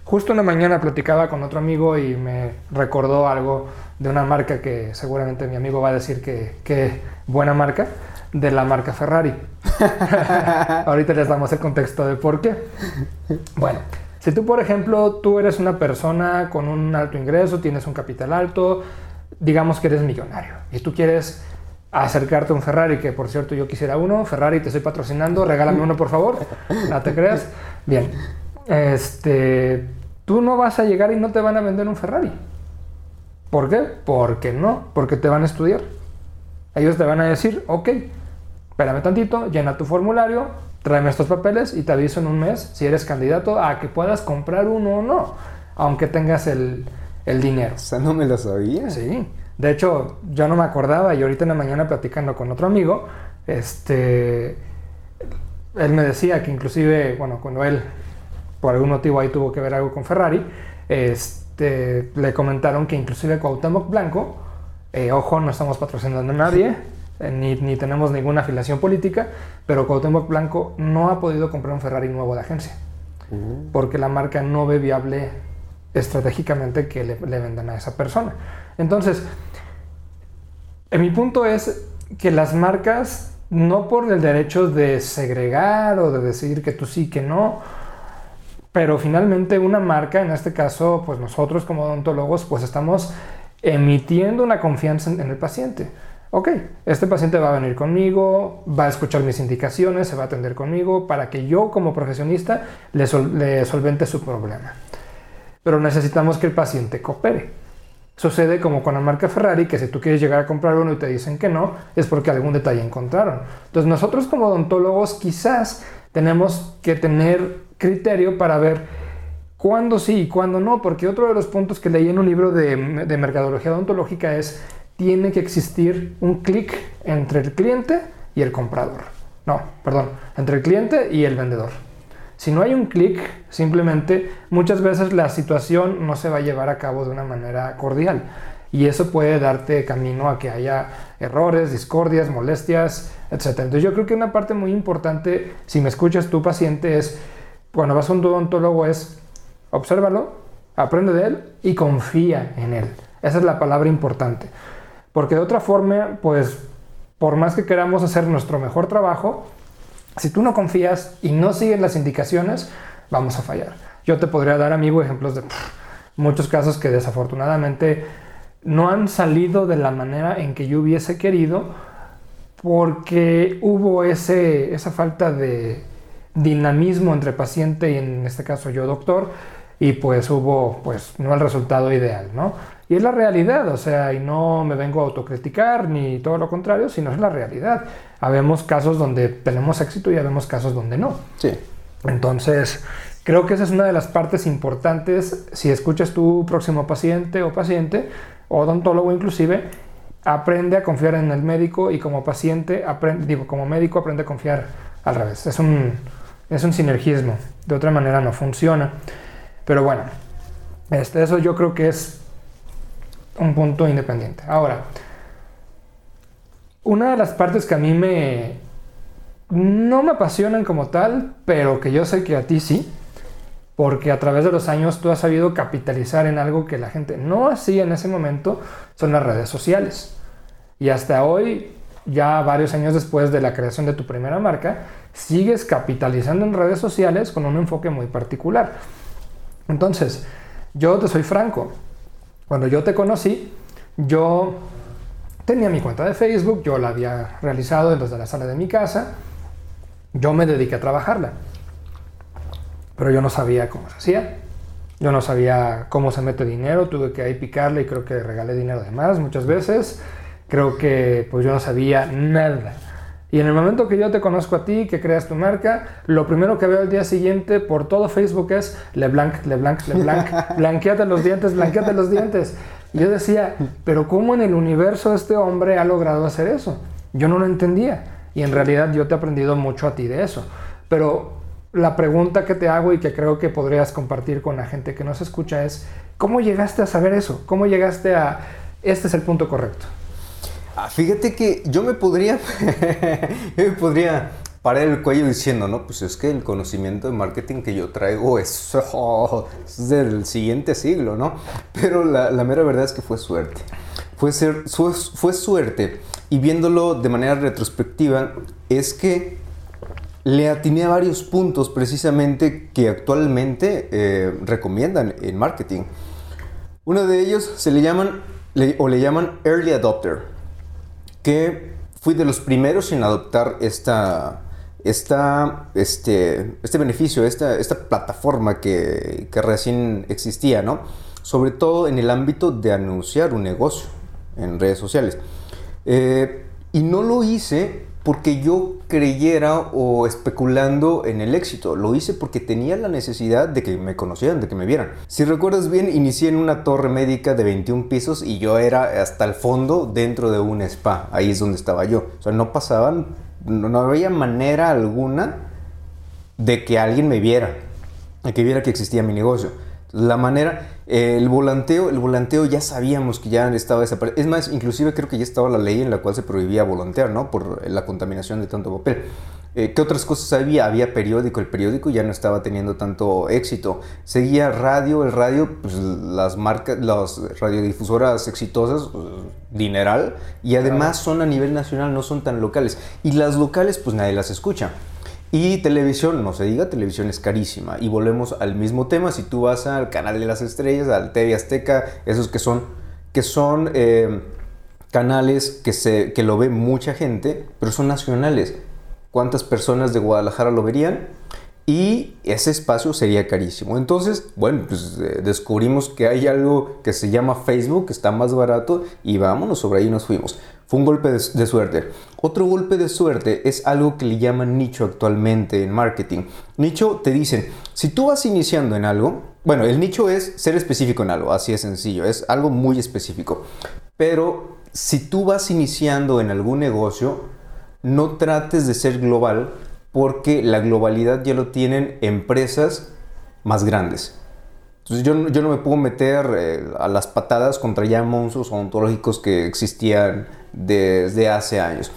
Justo una mañana platicaba con otro amigo y me recordó algo de una marca que seguramente mi amigo va a decir que, que buena marca, de la marca Ferrari. Ahorita les damos el contexto de por qué. Bueno, si tú, por ejemplo, tú eres una persona con un alto ingreso, tienes un capital alto, digamos que eres millonario y tú quieres acercarte a un Ferrari, que por cierto yo quisiera uno, Ferrari te estoy patrocinando, regálame uno por favor, no te creas. Bien, este, tú no vas a llegar y no te van a vender un Ferrari. ¿Por qué? Porque no, porque te van a estudiar. Ellos te van a decir, ok, espérame tantito, llena tu formulario, tráeme estos papeles y te aviso en un mes si eres candidato a que puedas comprar uno o no, aunque tengas el, el dinero. O sea, no me lo sabía. Sí. De hecho, yo no me acordaba y ahorita en la mañana platicando con otro amigo, este, él me decía que inclusive, bueno, cuando él por algún motivo ahí tuvo que ver algo con Ferrari, este, le comentaron que inclusive Cuauhtémoc Blanco, eh, ojo, no estamos patrocinando a nadie, eh, ni, ni, tenemos ninguna afiliación política, pero Cuauhtémoc Blanco no ha podido comprar un Ferrari nuevo de agencia, uh. porque la marca no ve viable estratégicamente que le, vendan a esa persona. Entonces, en mi punto es que las marcas, no por el derecho de segregar o de decir que tú sí, que no, pero finalmente una marca, en este caso, pues nosotros como odontólogos, pues estamos emitiendo una confianza en, el paciente. Ok, este paciente va a venir conmigo, va a escuchar mis indicaciones, se va a atender conmigo para que yo como profesionista le solvente su problema. Pero necesitamos que el paciente coopere. Sucede como con la marca Ferrari, que si tú quieres llegar a comprar uno y te dicen que no, es porque algún detalle encontraron. Entonces nosotros como odontólogos quizás tenemos que tener criterio para ver cuándo sí y cuándo no, porque otro de los puntos que leí en un libro de, de mercadología odontológica es, tiene que existir un clic entre el cliente y el comprador. No, perdón, entre el cliente y el vendedor. Si no hay un clic, simplemente muchas veces la situación no se va a llevar a cabo de una manera cordial. Y eso puede darte camino a que haya errores, discordias, molestias, etc. Entonces yo creo que una parte muy importante, si me escuchas tu paciente, es cuando vas a un odontólogo es obsérvalo, aprende de él y confía en él. Esa es la palabra importante. Porque de otra forma, pues por más que queramos hacer nuestro mejor trabajo, si tú no confías y no sigues las indicaciones, vamos a fallar. Yo te podría dar, amigo, ejemplos de muchos casos que desafortunadamente no han salido de la manera en que yo hubiese querido porque hubo ese, esa falta de, dinamismo entre paciente y en este caso yo doctor y pues hubo pues no el resultado ideal, ¿no? Y es la realidad, o sea, y no me vengo a autocriticar ni todo lo contrario, sino es la realidad. Habemos casos donde tenemos éxito y habemos casos donde no. Sí. Entonces, creo que esa es una de las partes importantes. Si escuchas tu próximo paciente o paciente, o odontólogo inclusive, aprende a confiar en el médico y como paciente, aprende, digo, como médico aprende a confiar al revés. Es un, es un sinergismo, de otra manera no funciona. Pero bueno, este, eso yo creo que es un punto independiente. Ahora, una de las partes que a mí me no me apasionan como tal, pero que yo sé que a ti sí, porque a través de los años tú has sabido capitalizar en algo que la gente no hacía en ese momento, son las redes sociales. Y hasta hoy, ya varios años después de la creación de tu primera marca, sigues capitalizando en redes sociales con un enfoque muy particular. Entonces, yo te soy franco. Cuando yo te conocí, yo tenía mi cuenta de Facebook, yo la había realizado desde la sala de mi casa, yo me dediqué a trabajarla. Pero yo no sabía cómo se hacía, yo no sabía cómo se mete dinero, tuve que ahí picarle y creo que regalé dinero de más muchas veces. Creo que pues yo no sabía nada. Y en el momento que yo te conozco a ti, que creas tu marca, lo primero que veo el día siguiente por todo Facebook es LeBlanc, LeBlanc, LeBlanc, blanqueate los dientes, blanqueate los dientes. Yo decía, pero ¿cómo en el universo este hombre ha logrado hacer eso? Yo no lo entendía. Y en realidad yo te he aprendido mucho a ti de eso. Pero la pregunta que te hago y que creo que podrías compartir con la gente que nos escucha es, ¿cómo llegaste a saber eso? ¿Cómo llegaste a, este es el punto correcto? Ah, fíjate que yo me podría, yo me podría parar el cuello diciendo, no, pues es que el conocimiento de marketing que yo traigo es, del siguiente siglo, ¿no? Pero la, mera verdad es que fue suerte. Fue, fue, fue suerte. Y viéndolo de manera retrospectiva, es que le atiné a varios puntos precisamente que actualmente eh, recomiendan en marketing. Uno de ellos se le llaman, o le llaman Early Adopter, que fui de los primeros en adoptar esta, esta, este, este beneficio, esta, esta plataforma que, que recién existía, ¿no? Sobre todo en el ámbito de anunciar un negocio en redes sociales. Eh, y no lo hice porque yo creyera o especulando en el éxito. Lo hice porque tenía la necesidad de que me conocieran, de que me vieran. Si recuerdas bien, inicié en una torre médica de 21 pisos y yo era hasta el fondo dentro de un spa. Ahí es donde estaba yo. O sea, no pasaban, no, había manera alguna de que alguien me viera, de que viera que existía mi negocio. La manera, el volanteo, el volanteo ya sabíamos que ya estaba desapareciendo. Es más, inclusive creo que ya estaba la ley en la cual se prohibía volantear, ¿no? Por la contaminación de tanto papel. Eh, ¿Qué otras cosas había? Había periódico, el periódico ya no estaba teniendo tanto éxito. Seguía radio, el radio, pues las marcas, las radiodifusoras exitosas, pues, dineral, y además son a nivel nacional, no son tan locales. Y las locales, pues nadie las escucha. Y televisión, no se diga, televisión es carísima. Y volvemos al mismo tema, si tú vas al canal de las estrellas, al TV Azteca, esos que son, que son eh, canales que, se, que lo ve mucha gente, pero son nacionales. ¿Cuántas personas de Guadalajara lo verían? y ese espacio sería carísimo. Entonces, bueno, pues eh, descubrimos que hay algo que se llama Facebook, que está más barato y vámonos, sobre ahí nos fuimos. Fue un golpe de, suerte. Otro golpe de suerte es algo que le llaman nicho actualmente en marketing. Nicho te dicen, si tú vas iniciando en algo, bueno, el nicho es ser específico en algo, así es sencillo, es algo muy específico. Pero si tú vas iniciando en algún negocio, no trates de ser global porque la globalidad ya lo tienen empresas más grandes. Entonces yo, yo no me puedo meter eh, a las patadas contra ya monstruos ontológicos que existían desde hace años.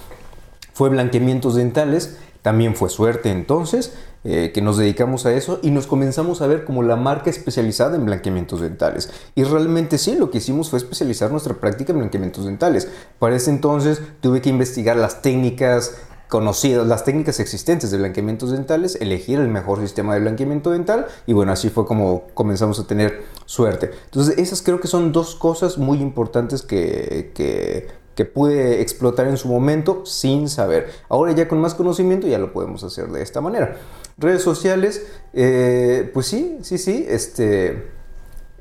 Fue blanqueamientos dentales, también fue suerte entonces, eh, que nos dedicamos a eso y nos comenzamos a ver como la marca especializada en blanqueamientos dentales. Y realmente sí, lo que hicimos fue especializar nuestra práctica en blanqueamientos dentales. Para ese entonces tuve que investigar las técnicas, conocidas, las técnicas existentes de blanqueamientos dentales, elegir el mejor sistema de blanqueamiento dental y bueno, así fue como comenzamos a tener suerte. Entonces, esas creo que son dos cosas muy importantes que, que, que pude explotar en su momento sin saber. Ahora ya con más conocimiento ya lo podemos hacer de esta manera. Redes sociales, eh, pues sí, sí, sí, este,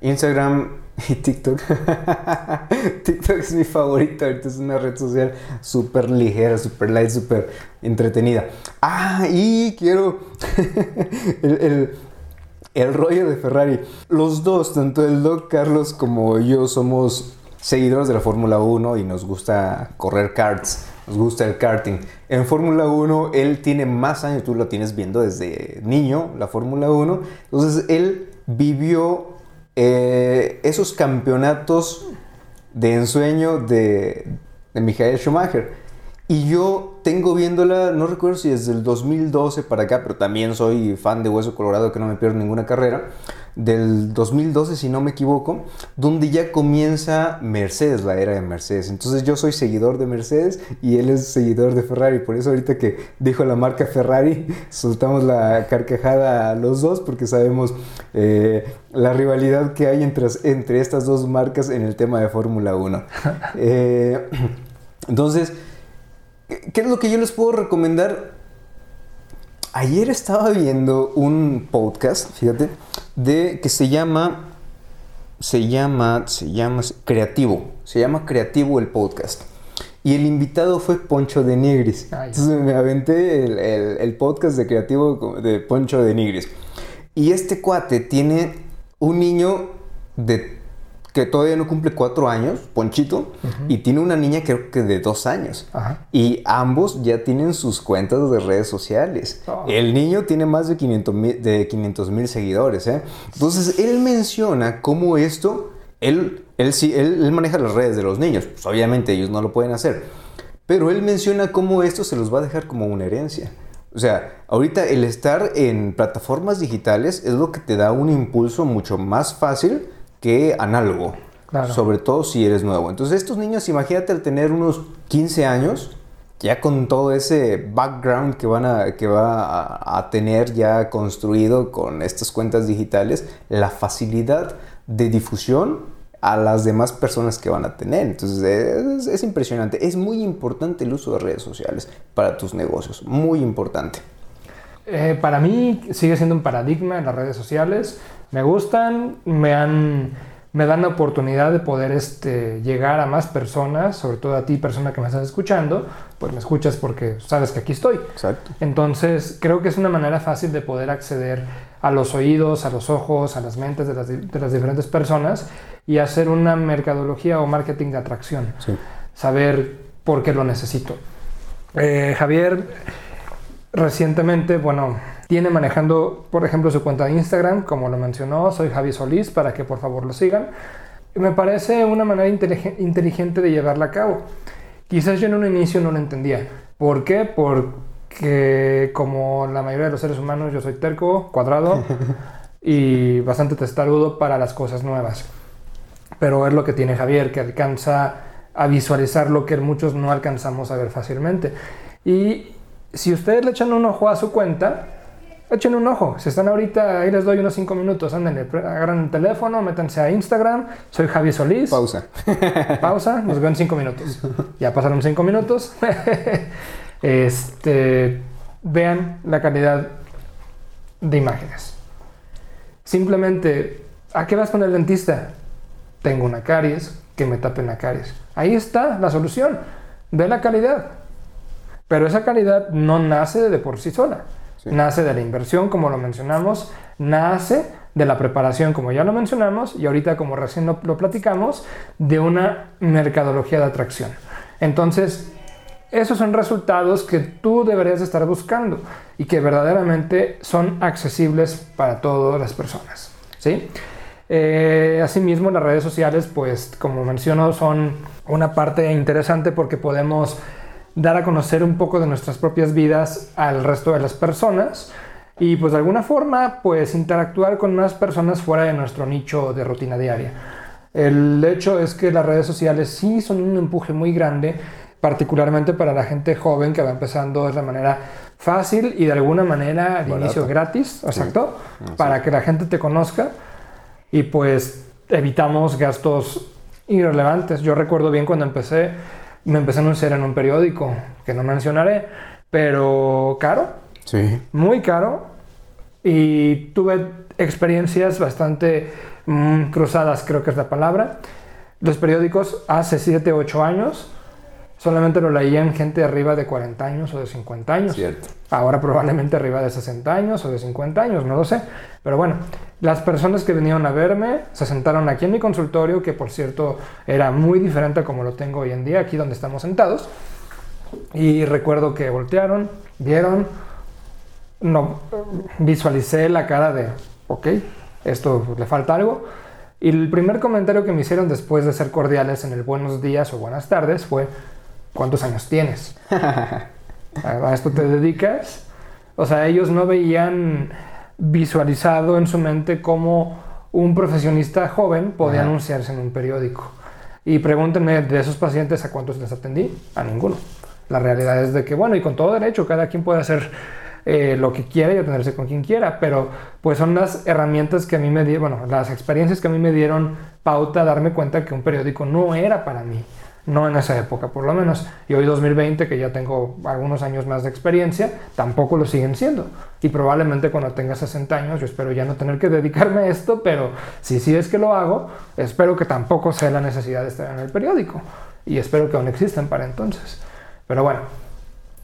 Instagram y TikTok. TikTok es mi favorito, es una red social súper ligera, súper light, súper entretenida. Ah, y quiero el, el, rollo de Ferrari. Los dos, tanto el Doc Carlos como yo, somos seguidores de la Fórmula 1 y nos gusta correr karts. Nos gusta el karting. En Fórmula 1 él tiene más años, tú lo tienes viendo desde niño, la Fórmula 1. Entonces él vivió eh, esos campeonatos de ensueño de, de Michael Schumacher. Y yo tengo viéndola, no recuerdo si desde el 2012 para acá, pero también soy fan de Hueso Colorado, que no me pierdo ninguna carrera del 2012, si no me equivoco, donde ya comienza Mercedes, la era de Mercedes. Entonces yo soy seguidor de Mercedes y él es seguidor de Ferrari. Por eso ahorita que dijo la marca Ferrari, soltamos la carcajada a los dos porque sabemos eh, la rivalidad que hay entre, entre estas dos marcas en el tema de Fórmula 1. Eh, entonces, ¿qué es lo que yo les puedo recomendar? Ayer estaba viendo un podcast, fíjate, de que se llama se llama se llama Creativo, se llama Creativo el podcast. Y el invitado fue Poncho de Nigris. Entonces me aventé el, podcast de Creativo de Poncho de Nigris. Y este cuate tiene un niño de que todavía no cumple cuatro años, Ponchito, y tiene una niña creo que de dos años. Ajá. Y ambos ya tienen sus cuentas de redes sociales. Oh. El niño tiene más de 500 mil de 500 mil seguidores. ¿eh? Entonces, él menciona cómo esto, él, él, sí, él, él maneja las redes de los niños. Pues, obviamente ellos no lo pueden hacer. Pero él menciona cómo esto se los va a dejar como una herencia. O sea, ahorita el estar en plataformas digitales es lo que te da un impulso mucho más fácil que análogo. Claro. Sobre todo si eres nuevo. Entonces estos niños, imagínate al tener unos 15 años, ya con todo ese background que, van a, que va a, a tener ya construido con estas cuentas digitales, la facilidad de difusión a las demás personas que van a tener. Entonces es, es impresionante. Es muy importante el uso de redes sociales para tus negocios. Muy importante. Eh, para mí sigue siendo un paradigma en las redes sociales. Me gustan, me, han, me dan la oportunidad de poder este, llegar a más personas, sobre todo a ti, persona que me estás escuchando, pues me escuchas porque sabes que aquí estoy. Exacto. Entonces creo que es una manera fácil de poder acceder a los oídos, a los ojos, a las mentes de las, di- de las diferentes personas y hacer una mercadología o marketing de atracción. Sí. Saber por qué lo necesito. Eh, Javier recientemente, bueno, tiene manejando, por ejemplo, su cuenta de Instagram, como lo mencionó, soy Javi Solís, para que por favor lo sigan. Me parece una manera inteligen- inteligente de llevarla a cabo. Quizás yo en un inicio no lo entendía. ¿Por qué? Porque como la mayoría de los seres humanos, yo soy terco, cuadrado y bastante testarudo para las cosas nuevas. Pero es lo que tiene Javier, que alcanza a visualizar lo que muchos no alcanzamos a ver fácilmente. Y si ustedes le echan un ojo a su cuenta, echen un ojo. Si están ahorita, ahí les doy unos 5 minutos, anden, agarran el teléfono, métanse a Instagram, soy Javi Solís. Pausa. Pausa, nos veo en 5 minutos. Ya pasaron 5 minutos. este, vean la calidad de imágenes. Simplemente, ¿a qué vas con el dentista? Tengo una caries, que me tapen la caries. Ahí está la solución. Ve la calidad. Pero esa calidad no nace de por sí sola. Sí. Nace de la inversión, como lo mencionamos, nace de la preparación, como ya lo mencionamos, y ahorita, como recién lo, lo platicamos, de una mercadología de atracción. Entonces, esos son resultados que tú deberías estar buscando y que verdaderamente son accesibles para todas las personas. ¿sí? Eh, asimismo, las redes sociales, pues como menciono, son una parte interesante porque podemos dar a conocer un poco de nuestras propias vidas al resto de las personas y pues de alguna forma pues interactuar con más personas fuera de nuestro nicho de rutina diaria. El hecho es que las redes sociales sí son un empuje muy grande, particularmente para la gente joven que va empezando de la manera fácil y de alguna manera al Barata. inicio gratis, exacto, para que la gente te conozca y pues evitamos gastos irrelevantes. Yo recuerdo bien cuando empecé, me empecé a anunciar en un periódico, que no mencionaré, pero caro, Sí. muy caro, y tuve experiencias bastante mm, cruzadas, creo que es la palabra. Los periódicos hace 7, 8 años solamente lo leían gente arriba de 40 años o de 50 años. Cierto. Ahora probablemente arriba de 60 años o de 50 años, no lo sé. Pero bueno, las personas que vinieron a verme se sentaron aquí en mi consultorio, que por cierto era muy diferente a como lo tengo hoy en día, aquí donde estamos sentados. Y recuerdo que voltearon, vieron, no, visualicé la cara de, ok, esto le falta algo. Y el primer comentario que me hicieron después de ser cordiales en el buenos días o buenas tardes fue, ¿cuántos años tienes? ¿A esto te dedicas? O sea, ellos no veían visualizado en su mente cómo un profesionista joven podía Ajá. anunciarse en un periódico. Y pregúntenme de esos pacientes a cuántos les atendí, a ninguno. La realidad es de que, bueno, y con todo derecho, cada quien puede hacer eh, lo que quiera y atenderse con quien quiera, pero pues son las herramientas que a mí me dieron, bueno, las experiencias que a mí me dieron pauta a darme cuenta que un periódico no era para mí, no en esa época por lo menos. Y hoy 2020, que ya tengo algunos años más de experiencia, tampoco lo siguen siendo. Y probablemente cuando tenga 60 años, yo espero ya no tener que dedicarme a esto, pero si sí es que lo hago, espero que tampoco sea la necesidad de estar en el periódico. Y espero que aún existan para entonces. Pero bueno,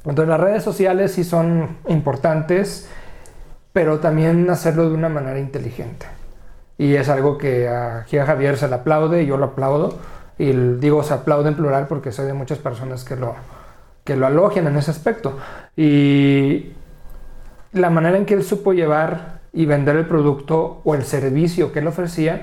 entonces las redes sociales sí son importantes, pero también hacerlo de una manera inteligente. Y es algo que aquí a Javier se le aplaude y yo lo aplaudo. Y digo se aplaude en plural porque soy de muchas personas que lo, que lo alogian en ese aspecto. Y la manera en que él supo llevar y vender el producto o el servicio que él ofrecía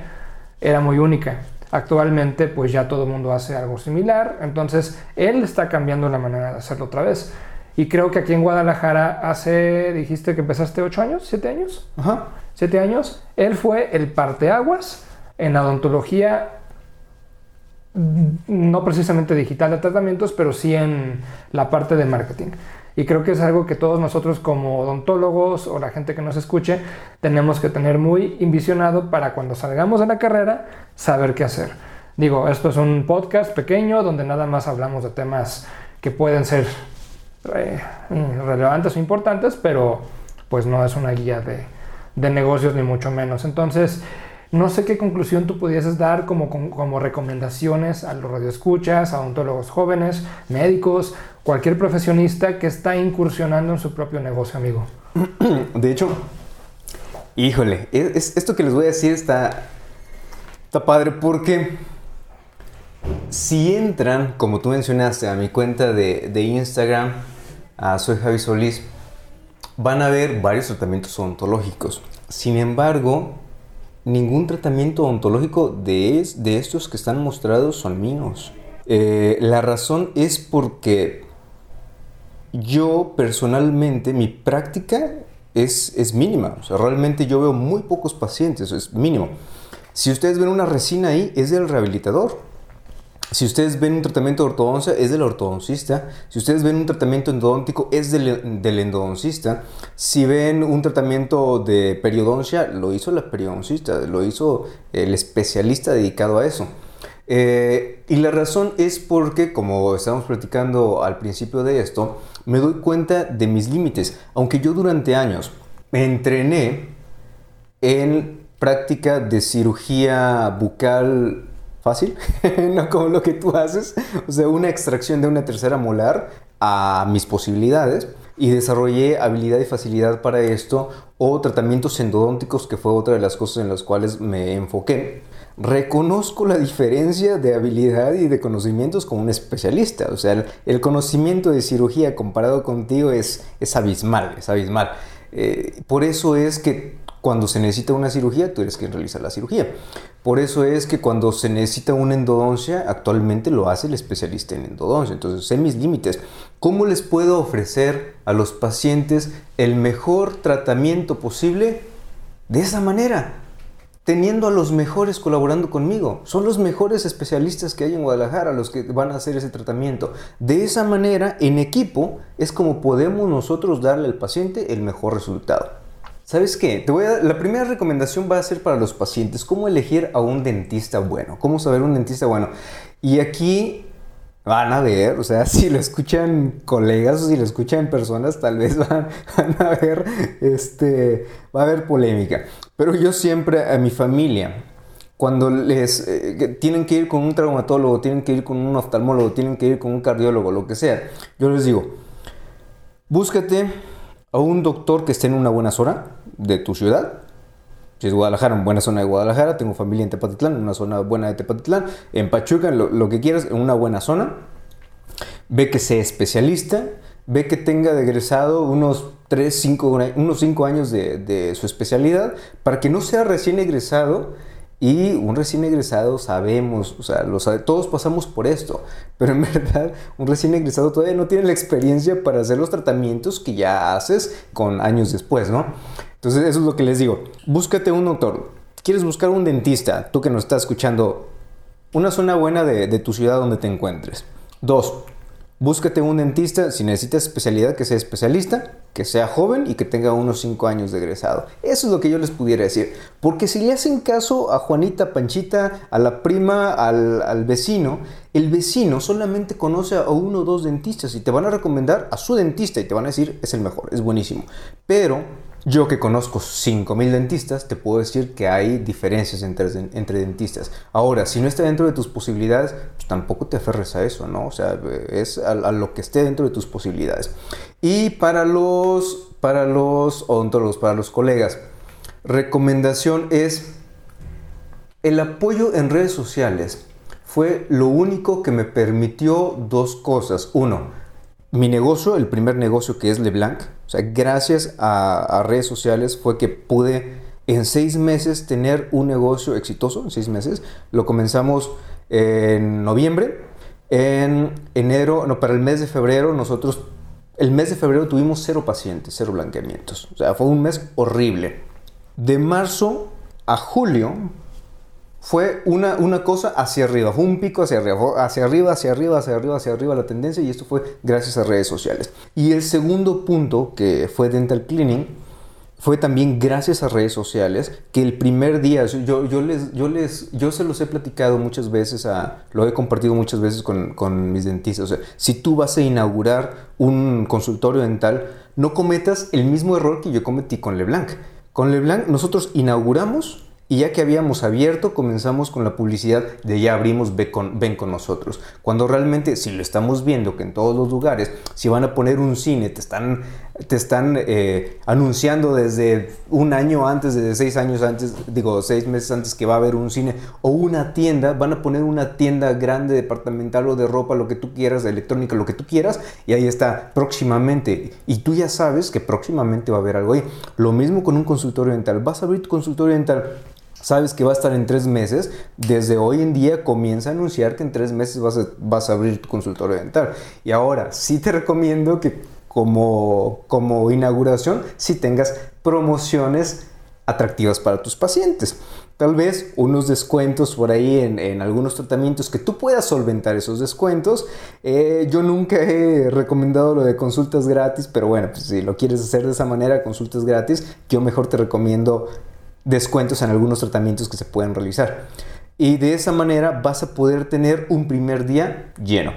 era muy única. Actualmente pues ya todo el mundo hace algo similar, entonces él está cambiando la manera de hacerlo otra vez. Y creo que aquí en Guadalajara hace, dijiste que empezaste 8 años, 7 años. Ajá. 7 años. Él fue el parteaguas en la odontología, no precisamente digital de tratamientos, pero sí en la parte de marketing. Y creo que es algo que todos nosotros como odontólogos o la gente que nos escuche tenemos que tener muy invisionado para cuando salgamos de la carrera saber qué hacer. Digo, esto es un podcast pequeño donde nada más hablamos de temas que pueden ser eh, relevantes o importantes, pero pues no es una guía de, de negocios ni mucho menos. Entonces, no sé qué conclusión tú pudieses dar como, como, recomendaciones a los radioescuchas, a odontólogos jóvenes, médicos, cualquier profesionista que está incursionando en su propio negocio, amigo. De hecho, híjole, es, esto que les voy a decir está, está padre porque si entran, como tú mencionaste, a mi cuenta de, de Instagram, a Soy Javi Solís, van a ver varios tratamientos odontológicos. Sin embargo, ningún tratamiento odontológico de, de estos que están mostrados son míos. Eh, la razón es porque yo personalmente, mi práctica es, es mínima. O sea, realmente yo veo muy pocos pacientes, es mínimo. Si ustedes ven una resina ahí, es del rehabilitador. Si ustedes ven un tratamiento de ortodoncia, es del ortodoncista. Si ustedes ven un tratamiento endodóntico, es del, del endodoncista. Si ven un tratamiento de periodoncia, lo hizo la periodoncista, lo hizo el especialista dedicado a eso. Eh, y la razón es porque, como estábamos platicando al principio de esto, me doy cuenta de mis límites. Aunque yo durante años me entrené en práctica de cirugía bucal fácil, no como lo que tú haces, o sea, una extracción de una tercera molar a mis posibilidades y desarrollé habilidad y facilidad para esto o tratamientos endodónticos que fue otra de las cosas en las cuales me enfoqué. Reconozco la diferencia de habilidad y de conocimientos como un especialista, o sea, el, conocimiento de cirugía comparado contigo es, es abismal, es abismal. Eh, por eso es que cuando se necesita una cirugía, tú eres quien realiza la cirugía. Por eso es que cuando se necesita una endodoncia, actualmente lo hace el especialista en endodoncia. Entonces, sé mis límites. ¿Cómo les puedo ofrecer a los pacientes el mejor tratamiento posible? De esa manera, teniendo a los mejores colaborando conmigo. Son los mejores especialistas que hay en Guadalajara los que van a hacer ese tratamiento. De esa manera, en equipo, es como podemos nosotros darle al paciente el mejor resultado. ¿Sabes qué? Te voy a, la primera recomendación va a ser para los pacientes, cómo elegir a un dentista bueno, cómo saber un dentista bueno. Y aquí van a ver, o sea, si lo escuchan colegas o si lo escuchan personas, tal vez van, a ver, este, va a haber polémica. Pero yo siempre a mi familia, cuando les eh, tienen que ir con un traumatólogo, tienen que ir con un oftalmólogo, tienen que ir con un cardiólogo, lo que sea, yo les digo, búscate a un doctor que esté en una buena zona de tu ciudad. Si es Guadalajara, en buena zona de Guadalajara, tengo familia en Tepatitlán, en una zona buena de Tepatitlán, en Pachuca, lo, que quieras, en una buena zona. Ve que sea especialista, ve que tenga de unos 3, 5, unos 5 años de su especialidad, para que no sea recién egresado y un recién egresado sabemos, o sea, todos pasamos por esto, pero en verdad un recién egresado todavía no tiene la experiencia para hacer los tratamientos que ya haces con años después, ¿no? Entonces eso es lo que les digo, búscate un doctor, quieres buscar un dentista, tú que nos estás escuchando, una zona buena de, tu ciudad donde te encuentres. Dos, Búscate un dentista, si necesitas especialidad, que sea especialista, que sea joven y que tenga unos 5 años de egresado. Eso es lo que yo les pudiera decir. Porque si le hacen caso a Juanita, Panchita, a la prima, al vecino, el vecino solamente conoce a uno o dos dentistas y te van a recomendar a su dentista y te van a decir es el mejor, es buenísimo. Pero yo que conozco 5.000 dentistas, te puedo decir que hay diferencias entre, dentistas. Ahora, si no está dentro de tus posibilidades, pues tampoco te aferres a eso, ¿no? O sea, es a, lo que esté dentro de tus posibilidades. Y para los, para los odontólogos, para los colegas, recomendación es El apoyo en redes sociales fue lo único que me permitió dos cosas. Uno, mi negocio, el primer negocio que es LeBlanc, sea, gracias a, redes sociales fue que pude en seis meses tener un negocio exitoso, en seis meses. Lo comenzamos en noviembre. En enero, no, para el mes de febrero, nosotros, el mes de febrero tuvimos cero pacientes, cero blanqueamientos. O sea, fue un mes horrible. De marzo a julio, fue una, una cosa hacia arriba, fue un pico hacia arriba, hacia arriba, hacia arriba, hacia arriba, hacia arriba la tendencia y esto fue gracias a redes sociales. Y el segundo punto que fue Dental Cleaning fue también gracias a redes sociales que el primer día, yo, les, yo, les, yo se los he platicado muchas veces, a, lo he compartido muchas veces con, con mis dentistas, si tú vas a inaugurar un consultorio dental, no cometas el mismo error que yo cometí con LeBlanc. Con LeBlanc nosotros inauguramos y ya que habíamos abierto, comenzamos con la publicidad de ya abrimos, ven con, nosotros. Cuando realmente, si lo estamos viendo, que en todos los lugares, si van a poner un cine, te están, te están eh, anunciando desde un año antes, desde seis años antes, digo, seis meses antes que va a haber un cine, o una tienda, van a poner una tienda grande, departamental o de ropa, lo que tú quieras, de electrónica, lo que tú quieras, y ahí está próximamente. Y tú ya sabes que próximamente va a haber algo ahí. Lo mismo con un consultorio dental. Vas a abrir tu consultorio dental sabes que va a estar en tres meses, desde hoy en día comienza a anunciar que en tres meses vas a, abrir tu consultorio dental. Y ahora sí te recomiendo que como, como inauguración, si tengas promociones atractivas para tus pacientes. Tal vez unos descuentos por ahí en, algunos tratamientos que tú puedas solventar esos descuentos. Eh, yo nunca he recomendado lo de consultas gratis, pero bueno, pues si lo quieres hacer de esa manera, consultas gratis, yo mejor te recomiendo descuentos en algunos tratamientos que se pueden realizar. Y de esa manera vas a poder tener un primer día lleno.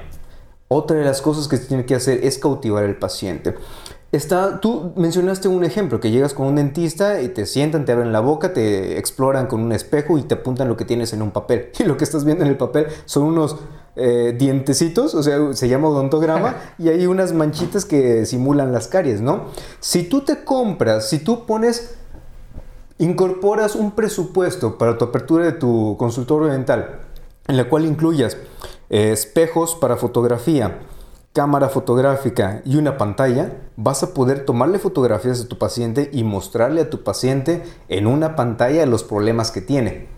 Otra de las cosas que se tiene que hacer es cautivar al paciente. Está, tú mencionaste un ejemplo, que llegas con un dentista y te sientan, te abren la boca, te exploran con un espejo y te apuntan lo que tienes en un papel. Y lo que estás viendo en el papel son unos eh, dientecitos, o sea, se llama odontograma, y hay unas manchitas que simulan las caries, ¿no? Si tú te compras, si tú pones incorporas un presupuesto para tu apertura de tu consultorio dental, en la cual incluyas eh, espejos para fotografía, cámara fotográfica y una pantalla, vas a poder tomarle fotografías a tu paciente y mostrarle a tu paciente en una pantalla los problemas que tiene.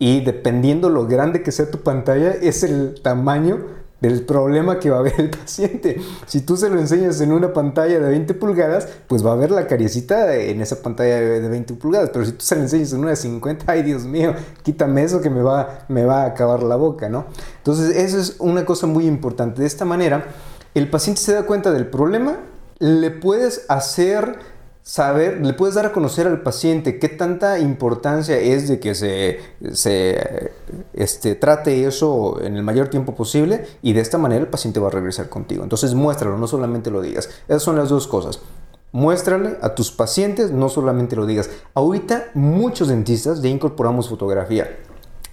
Y dependiendo lo grande que sea tu pantalla, es el tamaño del problema que va a ver el paciente. Si tú se lo enseñas en una pantalla de 20 pulgadas, pues va a ver la cariecita en esa pantalla de 20 pulgadas. Pero si tú se lo enseñas en una de 50, ay Dios mío, quítame eso que me va, me va a acabar la boca, ¿no? Entonces, eso es una cosa muy importante. De esta manera, el paciente se da cuenta del problema, le puedes hacer saber, le puedes dar a conocer al paciente qué tanta importancia es de que se, se este, trate eso en el mayor tiempo posible y de esta manera el paciente va a regresar contigo. Entonces muéstralo, no solamente lo digas. Esas son las dos cosas. Muéstrale a tus pacientes, no solamente lo digas. Ahorita muchos dentistas ya incorporamos fotografía.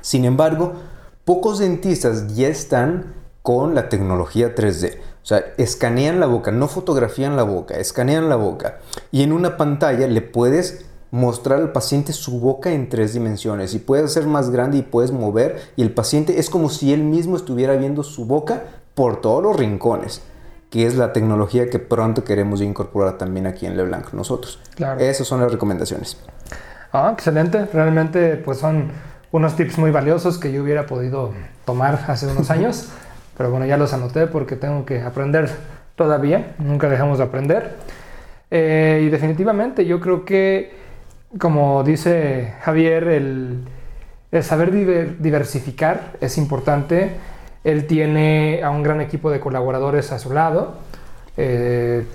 Sin embargo, pocos dentistas ya están con la tecnología 3D. O sea, escanean la boca, no fotografían la boca, escanean la boca. Y en una pantalla le puedes mostrar al paciente su boca en tres dimensiones y puedes hacer más grande y puedes mover y el paciente es como si él mismo estuviera viendo su boca por todos los rincones, que es la tecnología que pronto queremos incorporar también aquí en LeBlanc nosotros. Claro. Esas son las recomendaciones. Ah, excelente. Realmente pues son unos tips muy valiosos que yo hubiera podido tomar hace unos años. Pero bueno, ya los anoté porque tengo que aprender todavía, nunca dejamos de aprender. Eh, y definitivamente yo creo que, como dice Javier, el, saber diversificar es importante. Él tiene a un gran equipo de colaboradores a su lado, eh,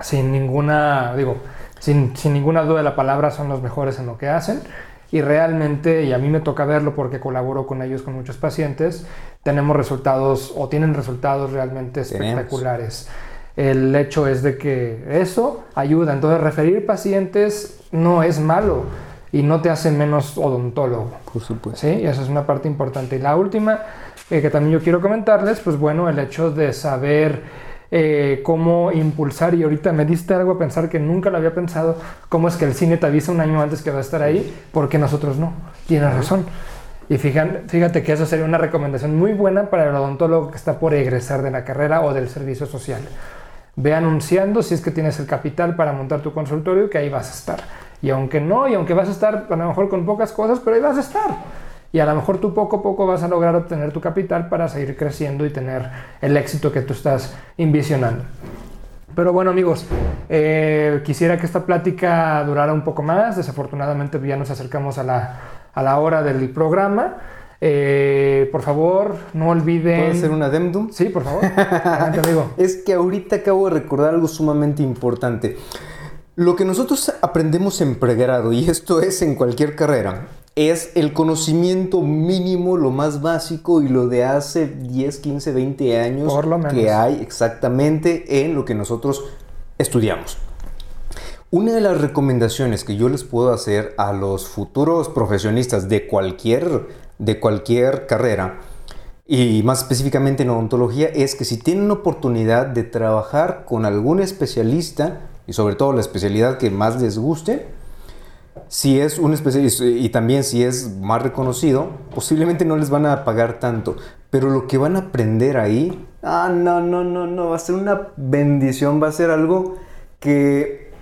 sin ninguna, digo, sin, sin ninguna duda de la palabra, son los mejores en lo que hacen y realmente, y a mí me toca verlo porque colaboro con ellos con muchos pacientes, tenemos resultados o tienen resultados realmente espectaculares. El hecho es de que eso ayuda. Entonces, referir pacientes no es malo y no te hace menos odontólogo. Por supuesto. Sí, y esa es una parte importante. Y la última eh, que también yo quiero comentarles, pues bueno, el hecho de saber eh, cómo impulsar, y ahorita me diste algo a pensar que nunca lo había pensado, cómo es que el cine te avisa un año antes que va a estar ahí, porque nosotros no. Tienes razón. Y fíjate, fíjate que eso sería una recomendación muy buena para el odontólogo que está por egresar de la carrera o del servicio social. Ve anunciando si es que tienes el capital para montar tu consultorio, que ahí vas a estar. Y aunque no, y aunque vas a estar a lo mejor con pocas cosas, pero ahí vas a estar. Y a lo mejor tú poco a poco vas a lograr obtener tu capital para seguir creciendo y tener el éxito que tú estás envisionando. Pero bueno amigos, eh, quisiera que esta plática durara un poco más. Desafortunadamente ya nos acercamos a la, a la hora del programa. Eh, por favor, no olviden. ¿Puedo hacer un adendum? Sí, por favor. Adelante, amigo. es que ahorita acabo de recordar algo sumamente importante. Lo que nosotros aprendemos en pregrado, y esto es en cualquier carrera, es el conocimiento mínimo, lo más básico y lo de hace 10, 15, 20 años Por lo menos. que hay exactamente en lo que nosotros estudiamos. Una de las recomendaciones que yo les puedo hacer a los futuros profesionistas de cualquier, de cualquier carrera, y más específicamente en odontología, es que si tienen oportunidad de trabajar con algún especialista, y sobre todo la especialidad que más les guste, si es un especialista y también si es más reconocido, posiblemente no les van a pagar tanto, pero lo que van a aprender ahí, ah, no, no, no, no, va a ser una bendición, va a ser algo que,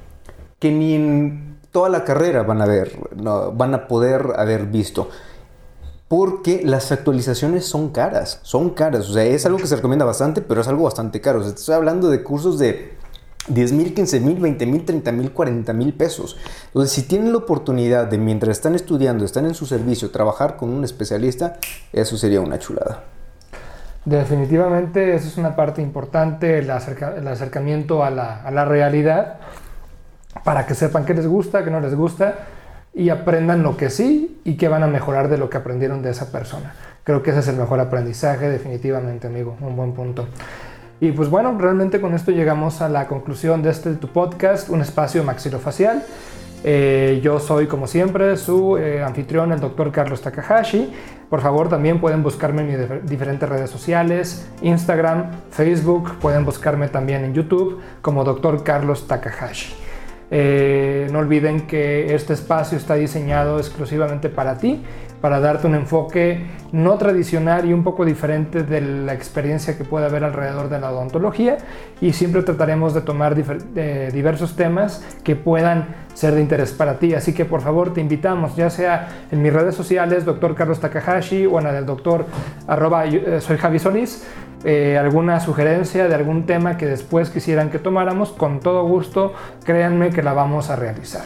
que ni en toda la carrera van a ver, no, van a poder haber visto. Porque las actualizaciones son caras, son caras. O sea, es algo que se recomienda bastante, pero es algo bastante caro. O sea, estoy hablando de cursos de 10 mil, 15 mil, 20 mil, 30 mil, 40 mil pesos. Entonces, si tienen la oportunidad de mientras están estudiando, están en su servicio, trabajar con un especialista, eso sería una chulada. Definitivamente, esa es una parte importante, el, acerca- el acercamiento a la, a la realidad, para que sepan qué les gusta, qué no les gusta, y aprendan lo que sí y que van a mejorar de lo que aprendieron de esa persona. Creo que ese es el mejor aprendizaje, definitivamente, amigo, un buen punto. Y pues bueno, realmente con esto llegamos a la conclusión de este tu podcast, un espacio maxilofacial. Eh, yo soy, como siempre, su eh, anfitrión, el doctor Carlos Takahashi. Por favor, también pueden buscarme en mis dif- diferentes redes sociales, Instagram, Facebook, pueden buscarme también en YouTube como doctor Carlos Takahashi. Eh, no olviden que este espacio está diseñado exclusivamente para ti, para darte un enfoque no tradicional y un poco diferente de la experiencia que puede haber alrededor de la odontología y siempre trataremos de tomar diversos temas que puedan ser de interés para ti. Así que por favor te invitamos, ya sea en mis redes sociales, doctor Carlos Takahashi o en del doctor arroba, eh, soy Javi Solís, eh, alguna sugerencia de algún tema que después quisieran que tomáramos, con todo gusto, créanme que la vamos a realizar.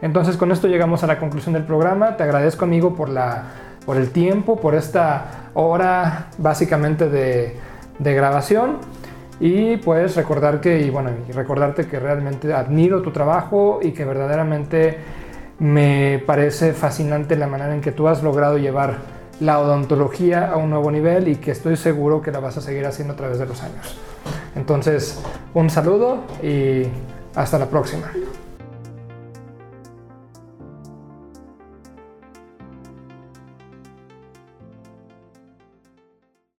Entonces con esto llegamos a la conclusión del programa. Te agradezco amigo por, la, por el tiempo, por esta hora básicamente de, de grabación. Y pues recordar que, y bueno, recordarte que realmente admiro tu trabajo y que verdaderamente me parece fascinante la manera en que tú has logrado llevar la odontología a un nuevo nivel y que estoy seguro que la vas a seguir haciendo a través de los años. Entonces, un saludo y hasta la próxima.